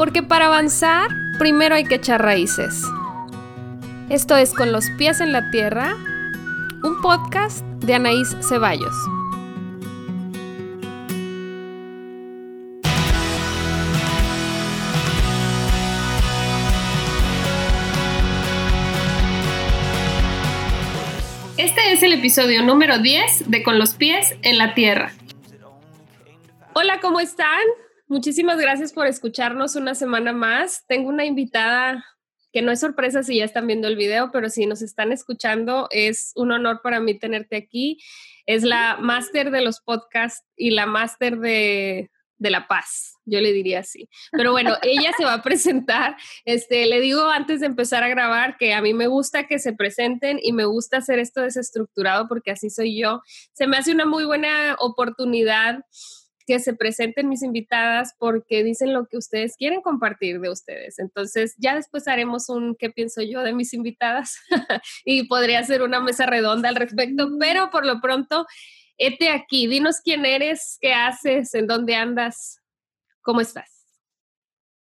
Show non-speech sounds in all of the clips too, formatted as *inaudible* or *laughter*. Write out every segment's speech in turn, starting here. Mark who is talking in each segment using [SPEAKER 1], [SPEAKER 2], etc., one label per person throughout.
[SPEAKER 1] Porque para avanzar, primero hay que echar raíces. Esto es Con los pies en la tierra, un podcast de Anaís Ceballos. Este es el episodio número 10 de Con los pies en la tierra. Hola, ¿cómo están? Muchísimas gracias por escucharnos una semana más. Tengo una invitada que no es sorpresa si ya están viendo el video, pero si nos están escuchando, es un honor para mí tenerte aquí. Es la máster de los podcasts y la máster de, de la paz, yo le diría así. Pero bueno, *laughs* ella se va a presentar. Este, le digo antes de empezar a grabar que a mí me gusta que se presenten y me gusta hacer esto desestructurado porque así soy yo. Se me hace una muy buena oportunidad que se presenten mis invitadas porque dicen lo que ustedes quieren compartir de ustedes. Entonces, ya después haremos un qué pienso yo de mis invitadas *laughs* y podría ser una mesa redonda al respecto, pero por lo pronto, este aquí, dinos quién eres, qué haces, en dónde andas, cómo estás.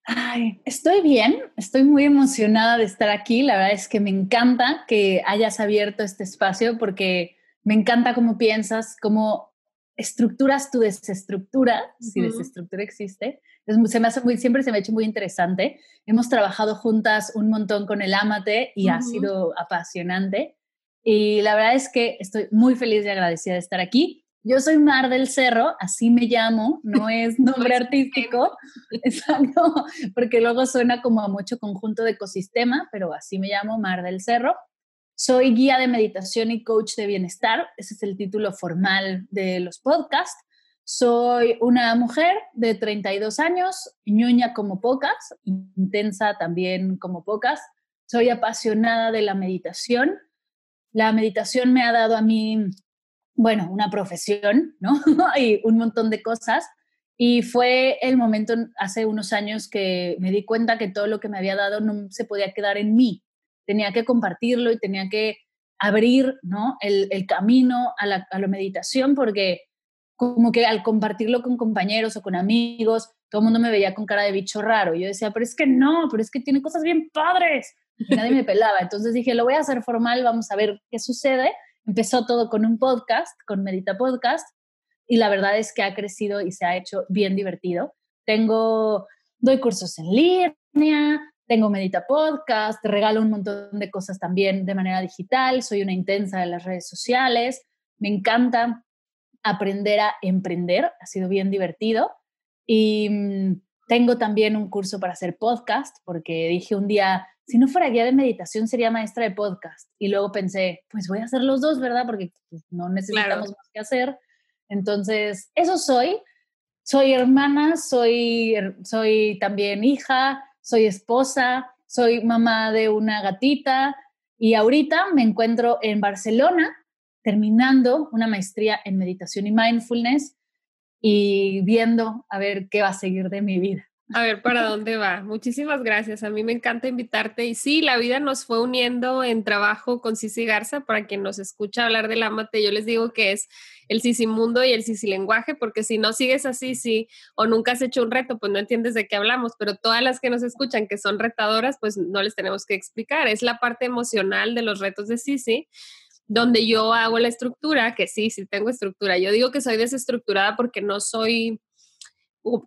[SPEAKER 2] Ay, estoy bien, estoy muy emocionada de estar aquí. La verdad es que me encanta que hayas abierto este espacio porque me encanta cómo piensas, cómo estructuras tu desestructura, si desestructura existe. se me hace muy, siempre se me ha hecho muy interesante. Hemos trabajado juntas un montón con el Amate y ha sido apasionante. Y la verdad es que estoy muy feliz y agradecida de estar aquí. Yo soy Mar del Cerro, así me llamo, no *laughs* es nombre artístico, *laughs* exacto, porque luego suena como a mucho conjunto de ecosistema, pero así me llamo Mar del Cerro. Soy guía de meditación y coach de bienestar. Ese es el título formal de los podcasts. Soy una mujer de 32 años, ñoña como pocas, intensa también como pocas. Soy apasionada de la meditación. La meditación me ha dado a mí, bueno, una profesión, ¿no? *laughs* y un montón de cosas. Y fue el momento hace unos años que me di cuenta que todo lo que me había dado no se podía quedar en mí, tenía que compartirlo y tenía que abrir ¿no? el, camino a la, meditación porque como que al compartirlo con compañeros o con amigos, todo el mundo me veía con cara de bicho raro. Yo decía, pero es que no, pero es que tiene cosas bien padres. Y nadie me pelaba. Entonces dije, lo voy a hacer formal, vamos a ver qué sucede. Empezó todo con un podcast, con Medita Podcast, y la verdad es que ha crecido y se ha hecho bien divertido. Tengo, doy cursos en línea, tengo Medita Podcast, te regalo un montón de cosas también de manera digital, soy una intensa de las redes sociales, me encanta aprender a emprender, ha sido bien divertido. Y mm, tengo también un curso para hacer podcast, porque dije un día, si no fuera guía de meditación, sería maestra de podcast. Y luego pensé, pues voy a hacer los dos, ¿verdad? Porque pues, no necesitamos más que hacer. Entonces, eso soy. Soy hermana, soy, soy también hija, soy esposa, soy mamá de una gatita y ahorita me encuentro en Barcelona terminando una maestría en meditación y mindfulness y viendo a ver qué va a seguir de mi vida.
[SPEAKER 1] A ver, ¿para dónde va? Muchísimas gracias. A mí me encanta invitarte. Y sí, la vida nos fue uniendo en trabajo con Cici Garza. Para quien nos escucha hablar del amate, yo les digo que es el Mundo y el lenguaje, porque si no sigues así, sí, o nunca has hecho un reto, pues no entiendes de qué hablamos. Pero todas las que nos escuchan que son retadoras, pues no les tenemos que explicar. Es la parte emocional de los retos de Cici donde yo hago la estructura, que sí, sí tengo estructura. Yo digo que soy desestructurada porque no soy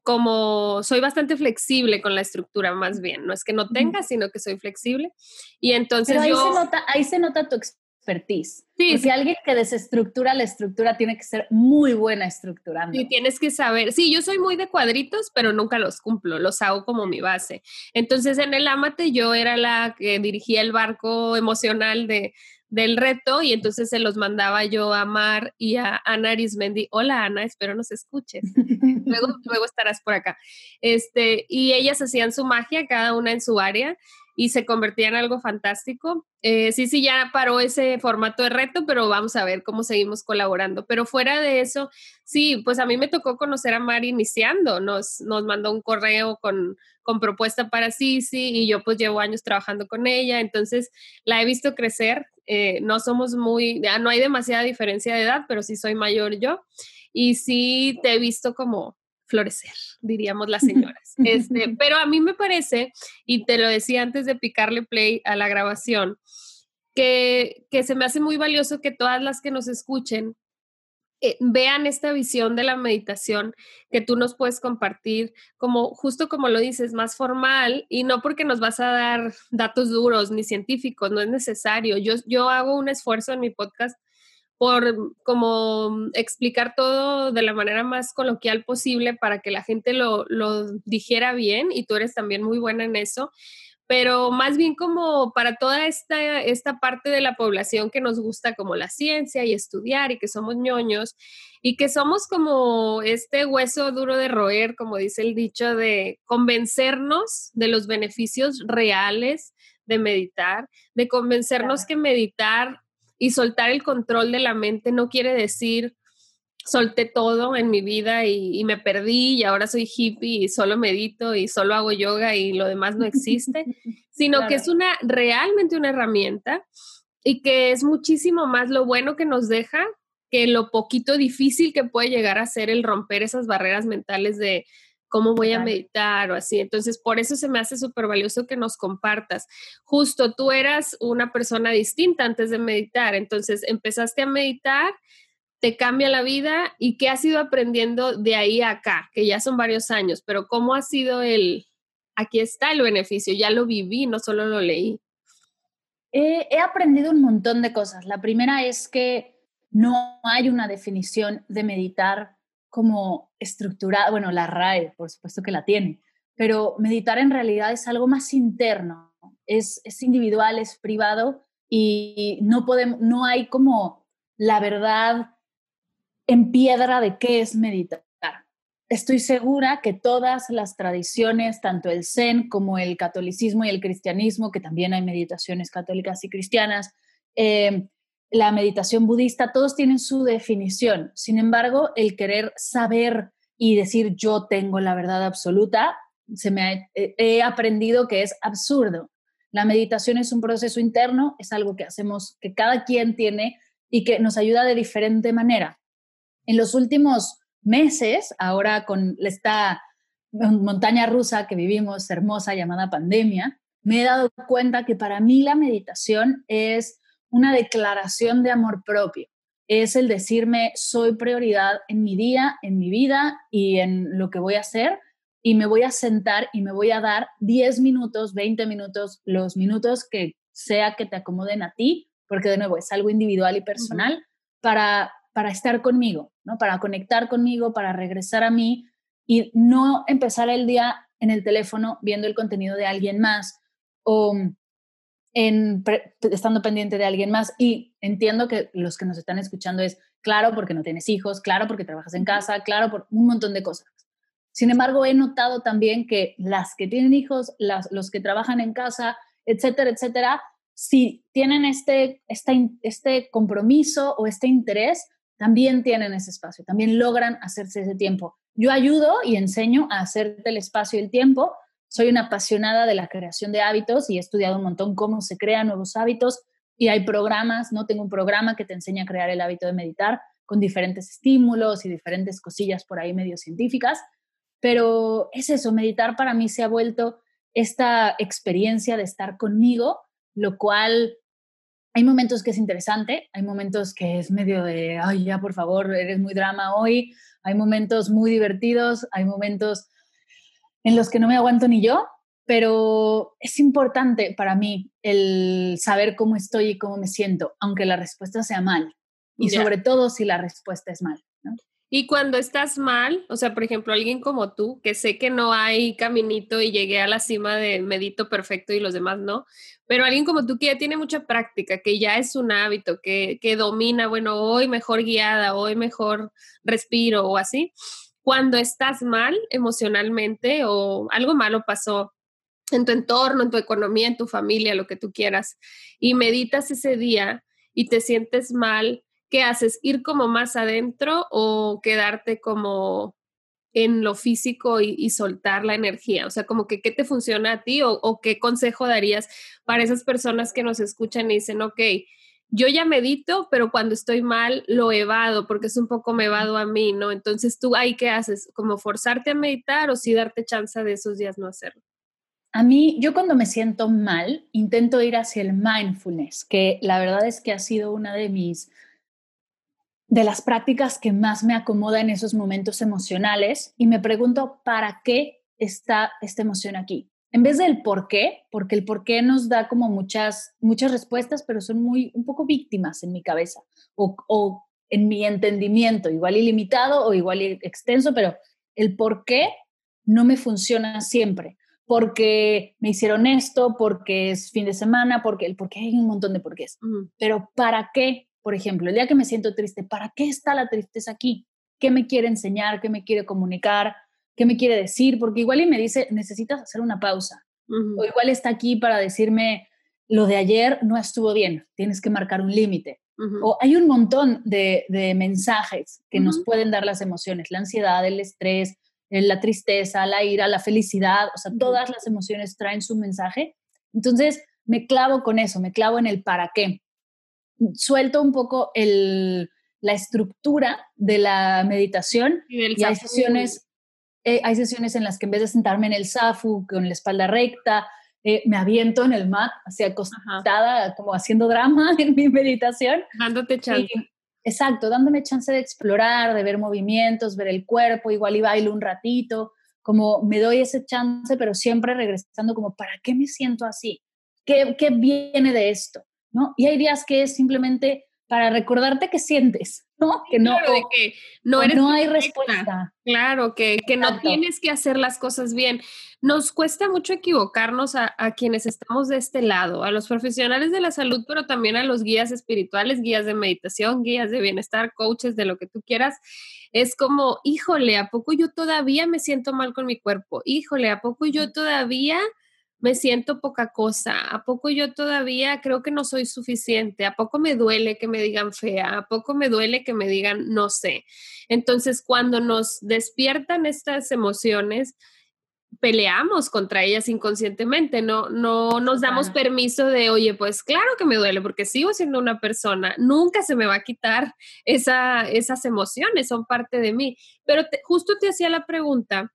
[SPEAKER 1] como soy bastante flexible con la estructura más bien, no es que no tenga, sino que soy flexible. Y entonces
[SPEAKER 2] ahí, se nota, ahí se nota tu expertise. Sí, si alguien que desestructura la estructura tiene que ser muy buena estructurando.
[SPEAKER 1] Y tienes que saber, sí, yo soy muy de cuadritos, pero nunca los cumplo, los hago como mi base. Entonces en el Amate yo era la que dirigía el barco emocional de, del reto y entonces se los mandaba yo a Mar y a Ana Arismendi. Hola Ana, espero nos escuches. *laughs* luego, luego estarás por acá. Este, y ellas hacían su magia, cada una en su área y se convertía en algo fantástico. Eh, sí, sí, ya paró ese formato de reto, pero vamos a ver cómo seguimos colaborando. Pero fuera de eso, sí, pues a mí me tocó conocer a Mar iniciando, nos, nos mandó un correo con, con propuesta para Sisi y yo pues llevo años trabajando con ella, entonces la he visto crecer, eh, no somos muy, no hay demasiada diferencia de edad, pero sí soy mayor yo y sí te he visto como florecer, diríamos las señoras. Este, *laughs* pero a mí me parece, y te lo decía antes de picarle play a la grabación, que, que se me hace muy valioso que todas las que nos escuchen eh, vean esta visión de la meditación que tú nos puedes compartir, como justo como lo dices, más formal y no porque nos vas a dar datos duros ni científicos, no es necesario. Yo, yo hago un esfuerzo en mi podcast por como explicar todo de la manera más coloquial posible para que la gente lo, lo dijera bien y tú eres también muy buena en eso pero más bien como para toda esta, esta parte de la población que nos gusta como la ciencia y estudiar y que somos ñoños y que somos como este hueso duro de roer, como dice el dicho, de convencernos de los beneficios reales de meditar, de convencernos que meditar y soltar el control de la mente no quiere decir solté todo en mi vida y, me perdí y ahora soy hippie y solo medito y solo hago yoga y lo demás no existe, *laughs* sino que es una realmente una herramienta y que es muchísimo más lo bueno que nos deja que lo poquito difícil que puede llegar a ser el romper esas barreras mentales de cómo voy a meditar o así. Entonces, por eso se me hace súper valioso que nos compartas. Justo tú eras una persona distinta antes de meditar, entonces empezaste a meditar te cambia la vida y qué has ido aprendiendo de ahí a acá, que ya son varios años, pero cómo ha sido el, aquí está el beneficio, ya lo viví, no solo lo leí.
[SPEAKER 2] he aprendido un montón de cosas. La primera es que no hay una definición de meditar como estructurada, bueno, la RAE, por supuesto que la tiene, pero meditar en realidad es algo más interno, es, es individual, es privado y no, podemos, no hay como la verdad en piedra de qué es meditar. Estoy segura que todas las tradiciones, tanto el Zen como el catolicismo y el cristianismo, que también hay meditaciones católicas y cristianas, eh, la meditación budista, todos tienen su definición. Sin embargo, el querer saber y decir yo tengo la verdad absoluta, se me he aprendido que es absurdo. La meditación es un proceso interno, es algo que hacemos, que cada quien tiene y que nos ayuda de diferente manera. En los últimos meses, ahora con esta montaña rusa que vivimos, hermosa, llamada pandemia, me he dado cuenta que para mí la meditación es una declaración de amor propio. Es el decirme, soy prioridad en mi día, en mi vida y en lo que voy a hacer y me voy a sentar y me voy a dar 10 minutos, 20 minutos, los minutos que sea que te acomoden a ti, porque de nuevo es algo individual y personal, para para estar conmigo, ¿no? Para conectar conmigo, para regresar a mí y no empezar el día en el teléfono viendo el contenido de alguien más o en estando pendiente de alguien más. Y entiendo que los que nos están escuchando es, claro, porque no tienes hijos, claro, porque trabajas en casa, claro, por un montón de cosas. Sin embargo, he notado también que las que tienen hijos, las, los que trabajan en casa, etcétera, etcétera, si tienen este, este, este compromiso o este interés, también tienen ese espacio, también logran hacerse ese tiempo. Yo ayudo y enseño a hacerte el espacio y el tiempo. Soy una apasionada de la creación de hábitos y he estudiado un montón cómo se crean nuevos hábitos y hay programas, ¿no? Tengo un programa que te enseña a crear el hábito de meditar con diferentes estímulos y diferentes cosillas por ahí medio científicas, pero es eso, meditar para mí se ha vuelto esta experiencia de estar conmigo, lo cual hay momentos que es interesante, hay momentos que es medio de, ay, ya por favor, eres muy drama hoy, hay momentos muy divertidos, hay momentos en los que no me aguanto ni yo, pero es importante para mí el saber cómo estoy y cómo me siento, aunque la respuesta sea mal, y sobre todo si la respuesta es mal.
[SPEAKER 1] Y cuando estás mal, o sea, por ejemplo, alguien como tú, que sé que no hay caminito y llegué a la cima de medito perfecto y los demás no, pero alguien como tú que ya tiene mucha práctica, que ya es un hábito, que, que domina, bueno, hoy mejor guiada, hoy mejor respiro o así, cuando estás mal emocionalmente o algo malo pasó en tu entorno, en tu economía, en tu familia, lo que tú quieras, y meditas ese día y te sientes mal, ¿qué haces? ¿Ir como más adentro o quedarte como en lo físico y, soltar la energía? O sea, como que qué te funciona a ti o, qué consejo darías para esas personas que nos escuchan y dicen, ok, yo ya medito, pero cuando estoy mal lo evado porque es un poco me evado a mí, ¿no? Entonces tú ahí qué haces, como forzarte a meditar o sí darte chance de esos días no hacerlo.
[SPEAKER 2] A mí, yo cuando me siento mal, intento ir hacia el mindfulness, que la verdad es que ha sido una de mis, de las prácticas que más me acomoda en esos momentos emocionales y me pregunto, ¿para qué está esta emoción aquí? En vez del por qué, porque el por qué nos da como muchas, muchas respuestas, pero son muy, un poco víctimas en mi cabeza o, o en mi entendimiento, igual ilimitado o igual extenso, pero el por qué no me funciona siempre porque me hicieron esto, porque es fin de semana, porque, porque hay un montón de porqués. Pero ¿para qué? Por ejemplo, el día que me siento triste, ¿para qué está la tristeza aquí? ¿Qué me quiere enseñar? ¿Qué me quiere comunicar? ¿Qué me quiere decir? Porque igual y me dice, necesitas hacer una pausa. O igual está aquí para decirme, lo de ayer no estuvo bien, tienes que marcar un límite. O hay un montón de, mensajes que nos pueden dar las emociones, la ansiedad, el estrés, la tristeza, la ira, la felicidad, o sea, todas las emociones traen su mensaje. Entonces, me clavo con eso, me clavo en el para qué. Suelto un poco el, la estructura de la meditación y, hay sesiones, eh, hay sesiones en las que en vez de sentarme en el zafu con la espalda recta, eh, me aviento en el mat, así acostada, como haciendo drama *laughs* en mi meditación.
[SPEAKER 1] Dándote chance.
[SPEAKER 2] Exacto, dándome chance de explorar, de ver movimientos, ver el cuerpo, igual y bailo un ratito, como me doy ese chance, pero siempre regresando como, ¿para qué me siento así? ¿Qué, qué viene de esto? ¿No? Y hay días que es simplemente para recordarte que sientes, ¿no? Que no,
[SPEAKER 1] que no, eres no hay respuesta. Claro, que, que no tienes que hacer las cosas bien. Nos cuesta mucho equivocarnos a, a, quienes estamos de este lado, a los profesionales de la salud, pero también a los guías espirituales, guías de meditación, guías de bienestar, coaches, de lo que tú quieras. Es como, híjole, ¿a poco yo todavía me siento mal con mi cuerpo? Híjole, ¿a poco yo todavía me siento poca cosa, ¿a poco yo todavía creo que no soy suficiente? ¿A poco me duele que me digan fea? ¿A poco me duele que me digan no sé? Entonces, cuando nos despiertan estas emociones, peleamos contra ellas inconscientemente, no, no nos damos permiso de, oye, pues claro que me duele porque sigo siendo una persona, nunca se me va a quitar esa, esas emociones, son parte de mí. Pero justo te hacía la pregunta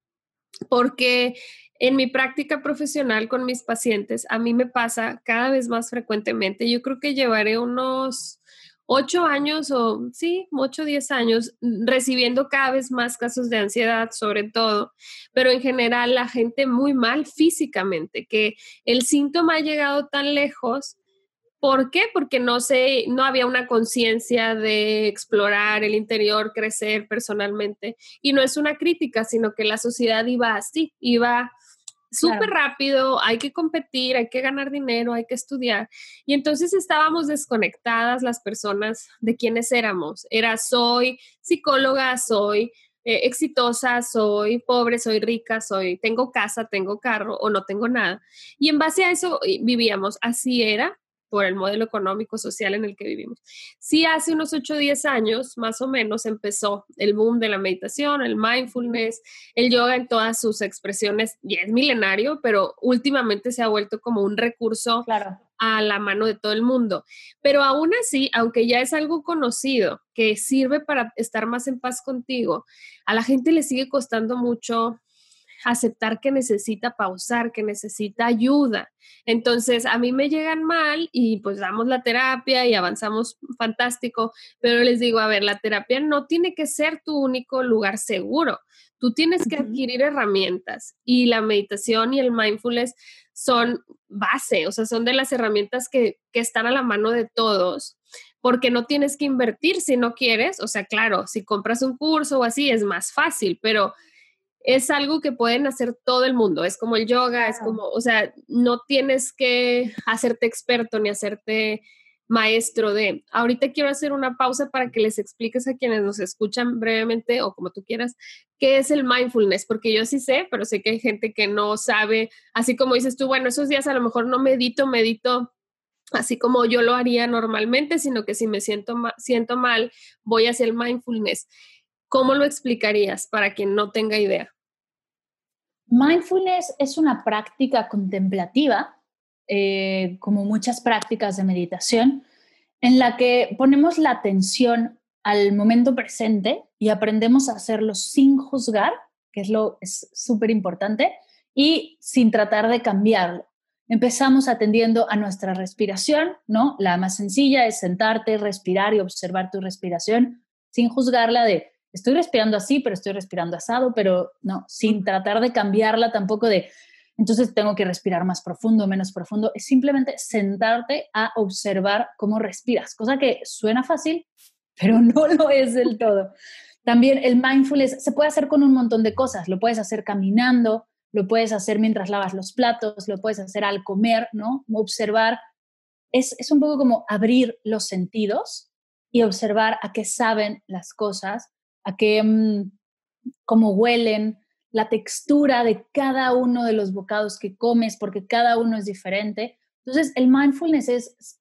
[SPEAKER 1] porque en mi práctica profesional con mis pacientes, a mí me pasa cada vez más frecuentemente. Yo creo que llevaré unos ocho años o sí, ocho, diez años recibiendo cada vez más casos de ansiedad, sobre todo, pero en general la gente muy mal físicamente, que el síntoma ha llegado tan lejos. ¿Por qué? Porque no sé, no había una conciencia de explorar el interior, crecer personalmente. Y no es una crítica, sino que la sociedad iba así, iba súper rápido, hay que competir, hay que ganar dinero, hay que estudiar. Y entonces estábamos desconectadas las personas de quienes éramos. Era soy psicóloga, soy eh, exitosa, soy pobre, soy rica, soy tengo casa, tengo carro o no tengo nada. Y en base a eso vivíamos. Así era por el modelo económico social en el que vivimos. Sí, hace unos 8 o 10 años, más o menos, empezó el boom de la meditación, el mindfulness, el yoga en todas sus expresiones, ya es milenario, pero últimamente se ha vuelto como un recurso a la mano de todo el mundo. Pero aún así, aunque ya es algo conocido, que sirve para estar más en paz contigo, a la gente le sigue costando mucho aceptar que necesita pausar, que necesita ayuda. Entonces, a mí me llegan mal y pues damos la terapia y avanzamos fantástico, pero les digo, a ver, la terapia no tiene que ser tu único lugar seguro. Tú tienes que adquirir herramientas y la meditación y el mindfulness son base, o sea, son de las herramientas que, que están a la mano de todos porque no tienes que invertir si no quieres, o sea, claro, si compras un curso o así es más fácil, pero es algo que pueden hacer todo el mundo, es como el yoga, es como, o sea, no tienes que hacerte experto ni hacerte maestro de. Ahorita quiero hacer una pausa para que les expliques a quienes nos escuchan brevemente o como tú quieras, qué es el mindfulness, porque yo sí sé, pero sé que hay gente que no sabe, así como dices tú, bueno, esos días a lo mejor no medito, medito así como yo lo haría normalmente, sino que si me siento, siento mal, voy hacia el mindfulness. ¿Cómo lo explicarías para quien no tenga idea?
[SPEAKER 2] Mindfulness es una práctica contemplativa, eh, como muchas prácticas de meditación, en la que ponemos la atención al momento presente y aprendemos a hacerlo sin juzgar, que es lo es súper importante, y sin tratar de cambiarlo. Empezamos atendiendo a nuestra respiración, ¿no? La más sencilla es sentarte, respirar y observar tu respiración sin juzgarla de estoy respirando así, pero estoy respirando asado, pero no, sin tratar de cambiarla tampoco de entonces tengo que respirar más profundo, menos profundo. Es simplemente sentarte a observar cómo respiras, cosa que suena fácil, *laughs* pero no lo es del todo. También el mindfulness se puede hacer con un montón de cosas. Lo puedes hacer caminando, lo puedes hacer mientras lavas los platos, lo puedes hacer al comer, ¿no? Observar. Es, es un poco como abrir los sentidos y observar a qué saben las cosas, a qué, mm, cómo huelen, la textura de cada uno de los bocados que comes, porque cada uno es diferente. Entonces, el mindfulness es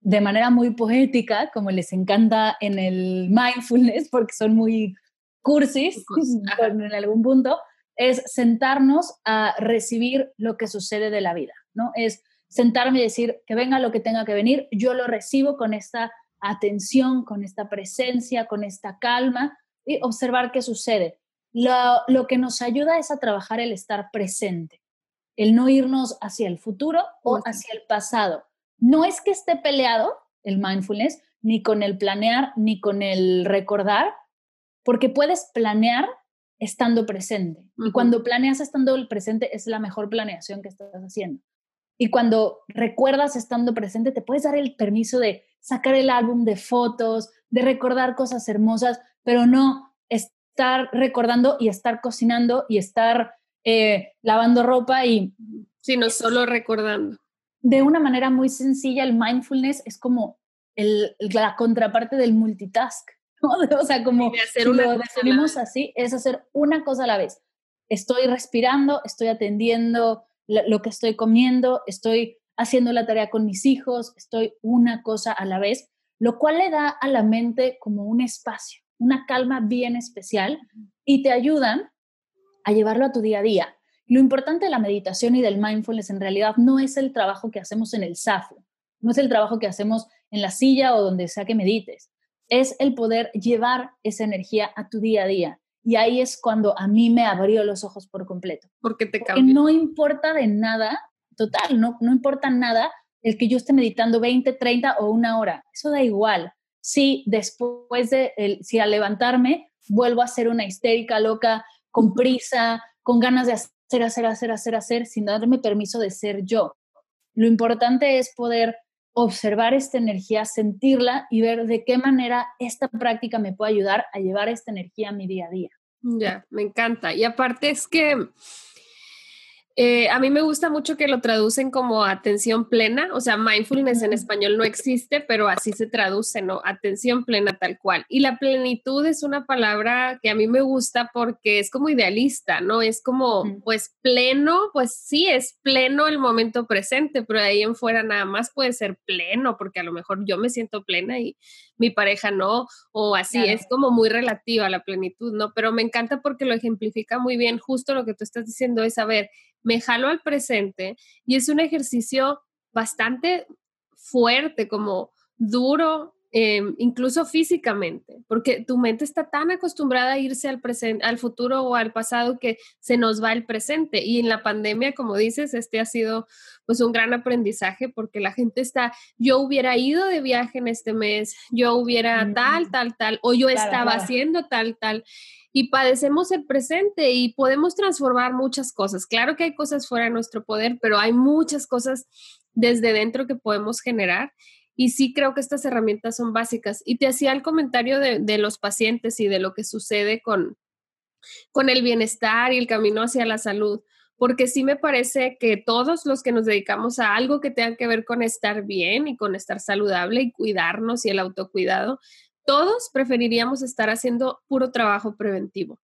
[SPEAKER 2] de manera muy poética, como les encanta en el mindfulness, porque son muy cursis *laughs* en algún punto, es sentarnos a recibir lo que sucede de la vida, ¿no? Es sentarme y decir que venga lo que tenga que venir, yo lo recibo con esta atención, con esta presencia, con esta calma y observar qué sucede lo, que nos ayuda es a trabajar el estar presente, el no irnos hacia el futuro o hacia el pasado. No es que esté peleado el mindfulness, ni con el planear, ni con el recordar, porque puedes planear estando presente. Y cuando planeas estando presente es la mejor planeación que estás haciendo. Y cuando recuerdas estando presente, te puedes dar el permiso de sacar el álbum de fotos, de recordar cosas hermosas, pero no estar recordando y estar cocinando y estar eh, lavando ropa y...
[SPEAKER 1] Sino solo recordando.
[SPEAKER 2] De una manera muy sencilla, el mindfulness es como el, la contraparte del multitask. *laughs* O sea, como si lo definimos así, es hacer una cosa a la vez. Estoy respirando, estoy atendiendo lo que estoy comiendo, estoy haciendo la tarea con mis hijos, estoy una cosa a la vez, lo cual le da a la mente como un espacio una calma bien especial y te ayudan a llevarlo a tu día a día. Lo importante de la meditación y del mindfulness en realidad no es el trabajo que hacemos en el SAFO, no es el trabajo que hacemos en la silla o donde sea que medites, es el poder llevar esa energía a tu día a día. Y ahí es cuando a mí me abrió los ojos por completo.
[SPEAKER 1] Porque te
[SPEAKER 2] Porque no importa de nada, total, no, no importa nada el que yo esté meditando 20, 30 o una hora. Eso da igual si después de, el, si al levantarme vuelvo a ser una histérica loca, con prisa, con ganas de hacer, hacer, hacer, hacer, hacer, sin darme permiso de ser yo. Lo importante es poder observar esta energía, sentirla y ver de qué manera esta práctica me puede ayudar a llevar esta energía a mi día a día.
[SPEAKER 1] Ya, me encanta. Y aparte es que eh, a mí me gusta mucho que lo traducen como atención plena, o sea, mindfulness en español no existe, pero así se traduce, ¿no? Atención plena tal cual. Y la plenitud es una palabra que a mí me gusta porque es como idealista, ¿no? Es como, pues pleno, pues sí, es pleno el momento presente, pero de ahí en fuera nada más puede ser pleno, porque a lo mejor yo me siento plena y mi pareja no, o así, es como muy relativa la plenitud, ¿no? Pero me encanta porque lo ejemplifica muy bien, justo lo que tú estás diciendo es, a ver, me jalo al presente y es un ejercicio bastante fuerte, como duro, em, incluso físicamente, porque tu mente está tan acostumbrada a irse al presente, al futuro o al pasado que se nos va el presente. Y en la pandemia, como dices, este ha sido pues un gran aprendizaje porque la gente está, yo hubiera ido de viaje en este mes, yo hubiera tal, tal, tal, o yo estaba haciendo tal, tal y padecemos el presente y podemos transformar muchas cosas. Claro que hay cosas fuera de nuestro poder, pero hay muchas cosas desde dentro que podemos generar. Y sí creo que estas herramientas son básicas. Y te hacía el comentario de, los pacientes y de lo que sucede con, con el bienestar y el camino hacia la salud, porque sí me parece que todos los que nos dedicamos a algo que tenga que ver con estar bien y con estar saludable y cuidarnos y el autocuidado, todos preferiríamos estar haciendo puro trabajo preventivo.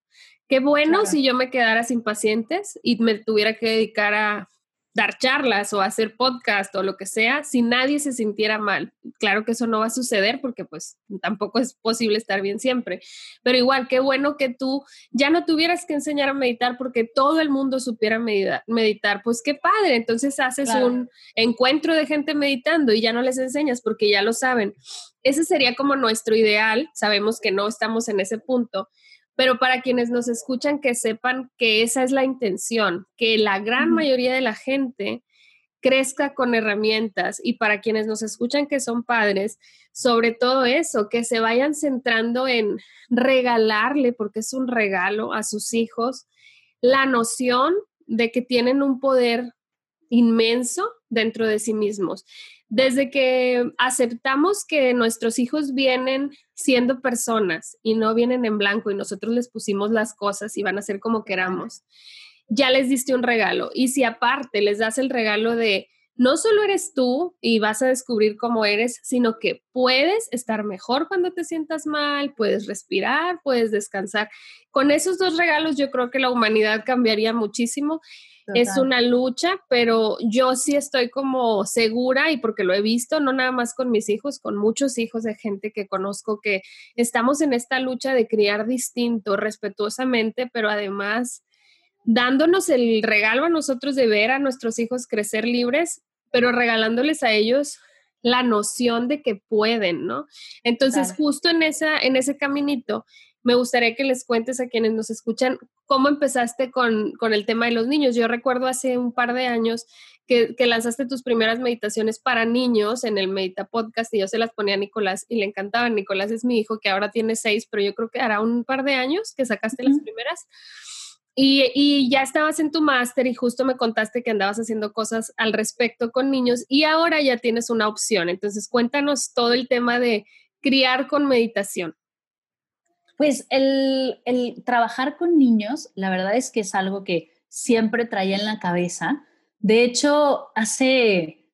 [SPEAKER 1] Qué bueno si yo me quedara sin pacientes y me tuviera que dedicar a dar charlas o hacer podcast o lo que sea si nadie se sintiera mal. Claro que eso no va a suceder porque pues tampoco es posible estar bien siempre, pero igual qué bueno que tú ya no tuvieras que enseñar a meditar porque todo el mundo supiera meditar, pues qué padre, entonces haces un encuentro de gente meditando y ya no les enseñas porque ya lo saben. Ese sería como nuestro ideal, sabemos que no estamos en ese punto, pero para quienes nos escuchan que sepan que esa es la intención, que la gran mayoría de la gente crezca con herramientas y para quienes nos escuchan que son padres, sobre todo eso, que se vayan centrando en regalarle, porque es un regalo a sus hijos, la noción de que tienen un poder inmenso dentro de sí mismos desde que aceptamos que nuestros hijos vienen siendo personas y no vienen en blanco y nosotros les pusimos las cosas y van a ser como queramos, ya les diste un regalo. Y si aparte les das el regalo de no solo eres tú y vas a descubrir cómo eres, sino que puedes estar mejor cuando te sientas mal, puedes respirar, puedes descansar. Con esos dos regalos yo creo que la humanidad cambiaría muchísimo es una lucha, pero yo sí estoy como segura y porque lo he visto, no nada más con mis hijos, con muchos hijos de gente que conozco que estamos en esta lucha de criar distinto, respetuosamente, pero además dándonos el regalo a nosotros de ver a nuestros hijos crecer libres, pero regalándoles a ellos la noción de que pueden, ¿no? Entonces, justo en, esa, en ese caminito, me gustaría que les cuentes a quienes nos escuchan cómo empezaste con, el tema de los niños. Yo recuerdo hace un par de años que, lanzaste tus primeras meditaciones para niños en el Medita Podcast y yo se las ponía a Nicolás y le encantaban. Nicolás es mi hijo que ahora tiene seis, pero yo creo que hará un par de años que sacaste las primeras. Y, y, ya estabas en tu máster y justo me contaste que andabas haciendo cosas al respecto con niños y ahora ya tienes una opción. Entonces cuéntanos todo el tema de criar con meditación.
[SPEAKER 2] Pues el, trabajar con niños, la verdad es que es algo que siempre traía en la cabeza. De hecho, hace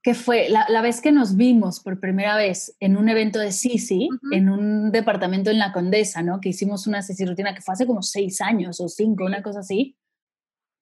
[SPEAKER 2] que fue la, vez que nos vimos por primera vez en un evento de Sisi, en un departamento en La Condesa, ¿no? Que hicimos una Sisi rutina que fue hace como seis años o cinco, una cosa así.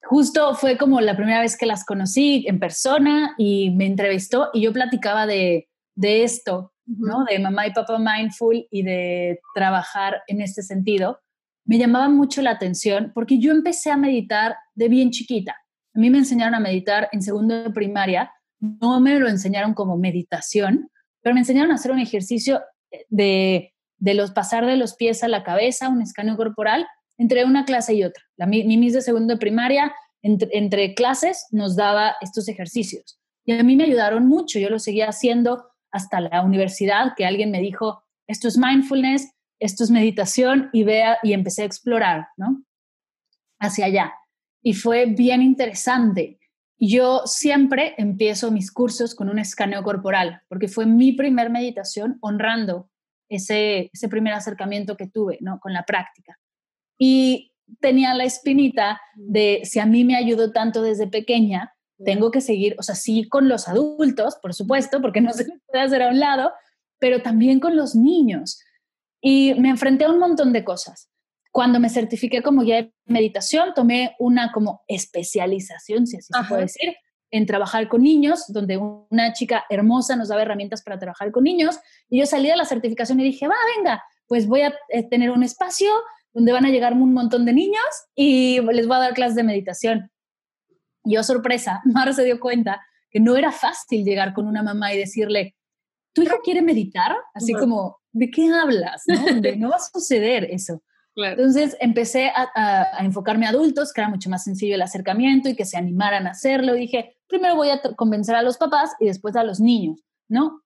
[SPEAKER 2] Justo fue como la primera vez que las conocí en persona y me entrevistó y yo platicaba de, de esto, ¿no? De mamá y papá mindful y de trabajar en este sentido, me llamaba mucho la atención porque yo empecé a meditar de bien chiquita. A mí me enseñaron a meditar en segundo de primaria, no me lo enseñaron como meditación, pero me enseñaron a hacer un ejercicio de, de los pasar de los pies a la cabeza, un escaneo corporal, entre una clase y otra. La, mi, mis de segundo de primaria, entre, entre clases, nos daba estos ejercicios. Y a mí me ayudaron mucho, yo lo seguía haciendo hasta la universidad que alguien me dijo, esto es mindfulness, esto es meditación y vea y empecé a explorar, ¿no? Hacia allá. Y fue bien interesante. Yo siempre empiezo mis cursos con un escaneo corporal, porque fue mi primer meditación honrando ese, ese primer acercamiento que tuve, ¿no? Con la práctica. Y tenía la espinita de si a mí me ayudó tanto desde pequeña, tengo que seguir, o sea, sí con los adultos, por supuesto, porque no *laughs* se puede hacer a un lado, pero también con los niños. Y me enfrenté a un montón de cosas. Cuando me certifiqué como guía de meditación, tomé una como especialización, si así se puede decir, en trabajar con niños, donde una chica hermosa nos daba herramientas para trabajar con niños. Y yo salí de la certificación y dije, va, venga, pues voy a eh, tener un espacio donde van a llegar un montón de niños y les voy a dar clases de meditación. Yo, sorpresa, *laughs* Mara se dio cuenta que no era fácil llegar con una mamá y decirle, ¿tu hijo quiere meditar? Así como, ¿de qué hablas? No, de, no va a suceder eso. Entonces empecé a, enfocarme a adultos, que era mucho más sencillo el acercamiento y que se animaran a hacerlo. Y dije, primero voy a convencer a los papás y después a los niños, ¿no?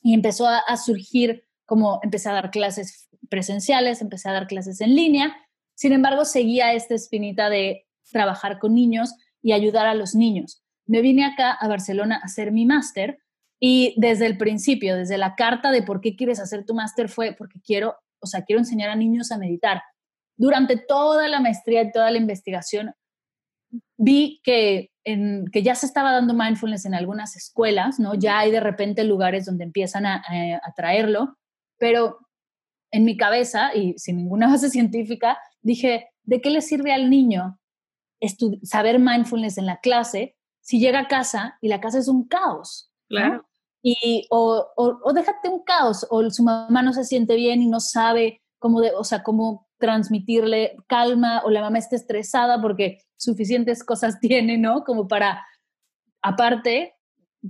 [SPEAKER 2] Y empezó a, a surgir como empecé a dar clases presenciales, empecé a dar clases en línea. Sin embargo, seguía esta espinita de trabajar con niños y ayudar a los niños. Me vine acá a Barcelona a hacer mi máster y desde el principio, desde la carta de por qué quieres hacer tu máster fue porque quiero, o sea, quiero enseñar a niños a meditar. Durante toda la maestría y toda la investigación, vi que, en, que ya se estaba dando mindfulness en algunas escuelas, ¿no? Ya hay de repente lugares donde empiezan a, a traerlo, pero en mi cabeza y sin ninguna *laughs* base científica, dije, ¿de qué le sirve al niño saber mindfulness en la clase si llega a casa y la casa es un caos.
[SPEAKER 1] Claro.
[SPEAKER 2] Y, o, o, déjate un caos, o su mamá no se siente bien y no sabe cómo, de, o sea, cómo transmitirle calma, o la mamá está estresada porque suficientes cosas *laughs* tiene, ¿no? Como para, aparte,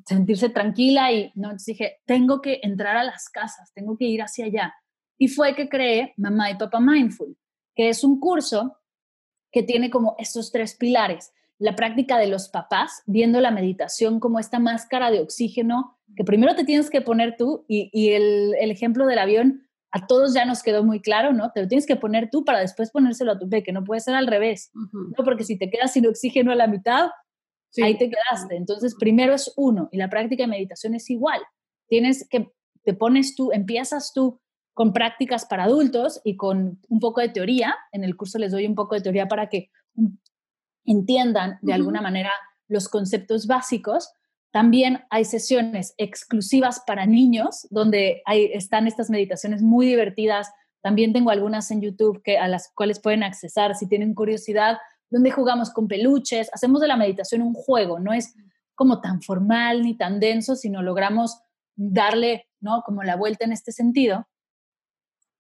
[SPEAKER 2] sentirse tranquila y, ¿no? Entonces dije, tengo que entrar a las casas, tengo que ir hacia allá. Y fue que creé Mamá y Papá Mindful, que es un curso que tiene como estos tres pilares la práctica de los papás, viendo la meditación como esta máscara de oxígeno que primero te tienes que poner tú y, el, ejemplo del avión a todos ya nos quedó muy claro, ¿no? Te lo tienes que poner tú para después ponérselo a tu que no puede ser al revés, ¿no? Porque si te quedas sin oxígeno a la mitad, ahí te quedaste. Entonces, primero es uno y la práctica de meditación es igual. Tienes que, te pones tú, empiezas tú con prácticas para adultos y con un poco de teoría. En el curso les doy un poco de teoría para que entiendan de alguna manera los conceptos básicos. También hay sesiones exclusivas para niños donde hay, están estas meditaciones muy divertidas. También tengo algunas en YouTube que, a las cuales pueden accesar si tienen curiosidad, donde jugamos con peluches, hacemos de la meditación un juego, no es como tan formal ni tan denso, sino logramos darle, ¿no? Como la vuelta en este sentido.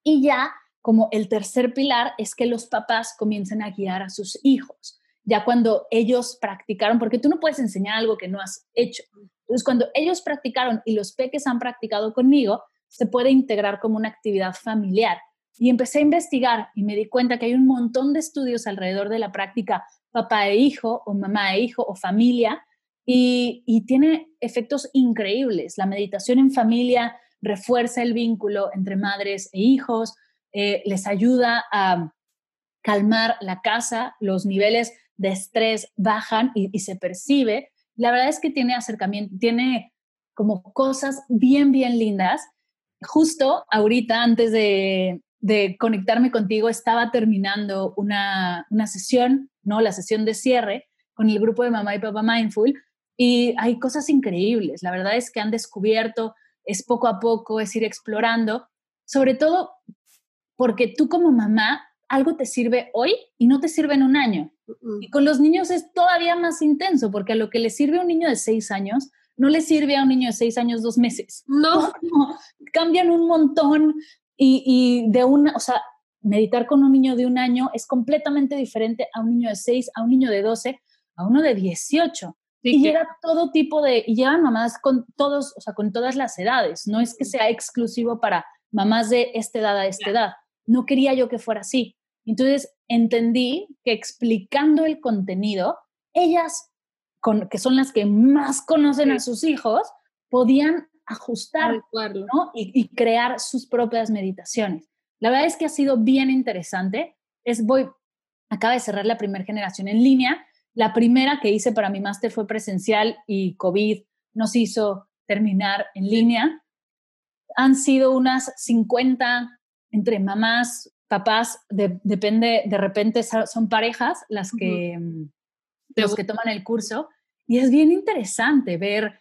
[SPEAKER 2] Y ya como el tercer pilar es que los papás comiencen a guiar a sus hijos ya cuando ellos practicaron, porque tú no puedes enseñar algo que no has hecho. Entonces, cuando ellos practicaron y los peques han practicado conmigo, se puede integrar como una actividad familiar. Y empecé a investigar y me di cuenta que hay un montón de estudios alrededor de la práctica papá e hijo o mamá e hijo o familia y, tiene efectos increíbles. La meditación en familia refuerza el vínculo entre madres e hijos, eh, les ayuda a calmar la casa, los niveles de estrés bajan y, se percibe. La verdad es que tiene acercamiento, tiene como cosas bien, bien lindas. Justo ahorita, antes de, conectarme contigo, estaba terminando una, una, sesión, ¿no? La sesión de cierre con el grupo de Mamá y Papá Mindful y hay cosas increíbles. La verdad es que han descubierto, es poco a poco, es ir explorando, sobre todo porque tú como mamá algo te sirve hoy y no te sirve en un año. Y con los niños es todavía más intenso, porque a lo que le sirve a un niño de seis años, no le sirve a un niño de seis años dos meses. *laughs*
[SPEAKER 1] No.
[SPEAKER 2] cambian un montón y, y, de una, o sea, meditar con un niño de un año es completamente diferente a un niño de seis, a un niño de doce, a uno de dieciocho. Y llega todo tipo de, y llegan mamás con todos, o sea, con todas las edades. No es que sea exclusivo para mamás de esta edad a esta edad. No quería yo que fuera así. Entonces entendí que explicando el contenido, ellas, con, que son las que más conocen a sus hijos, podían ajustar y, crear sus propias meditaciones. La verdad es que ha sido bien interesante. Es voy, acaba de cerrar la primera generación en línea. La primera que hice para mi máster fue presencial y COVID nos hizo terminar en línea. Han sido unas 50 entre mamás, papás, depende, de repente son parejas las que, mm, los que toman el curso. Y es bien interesante ver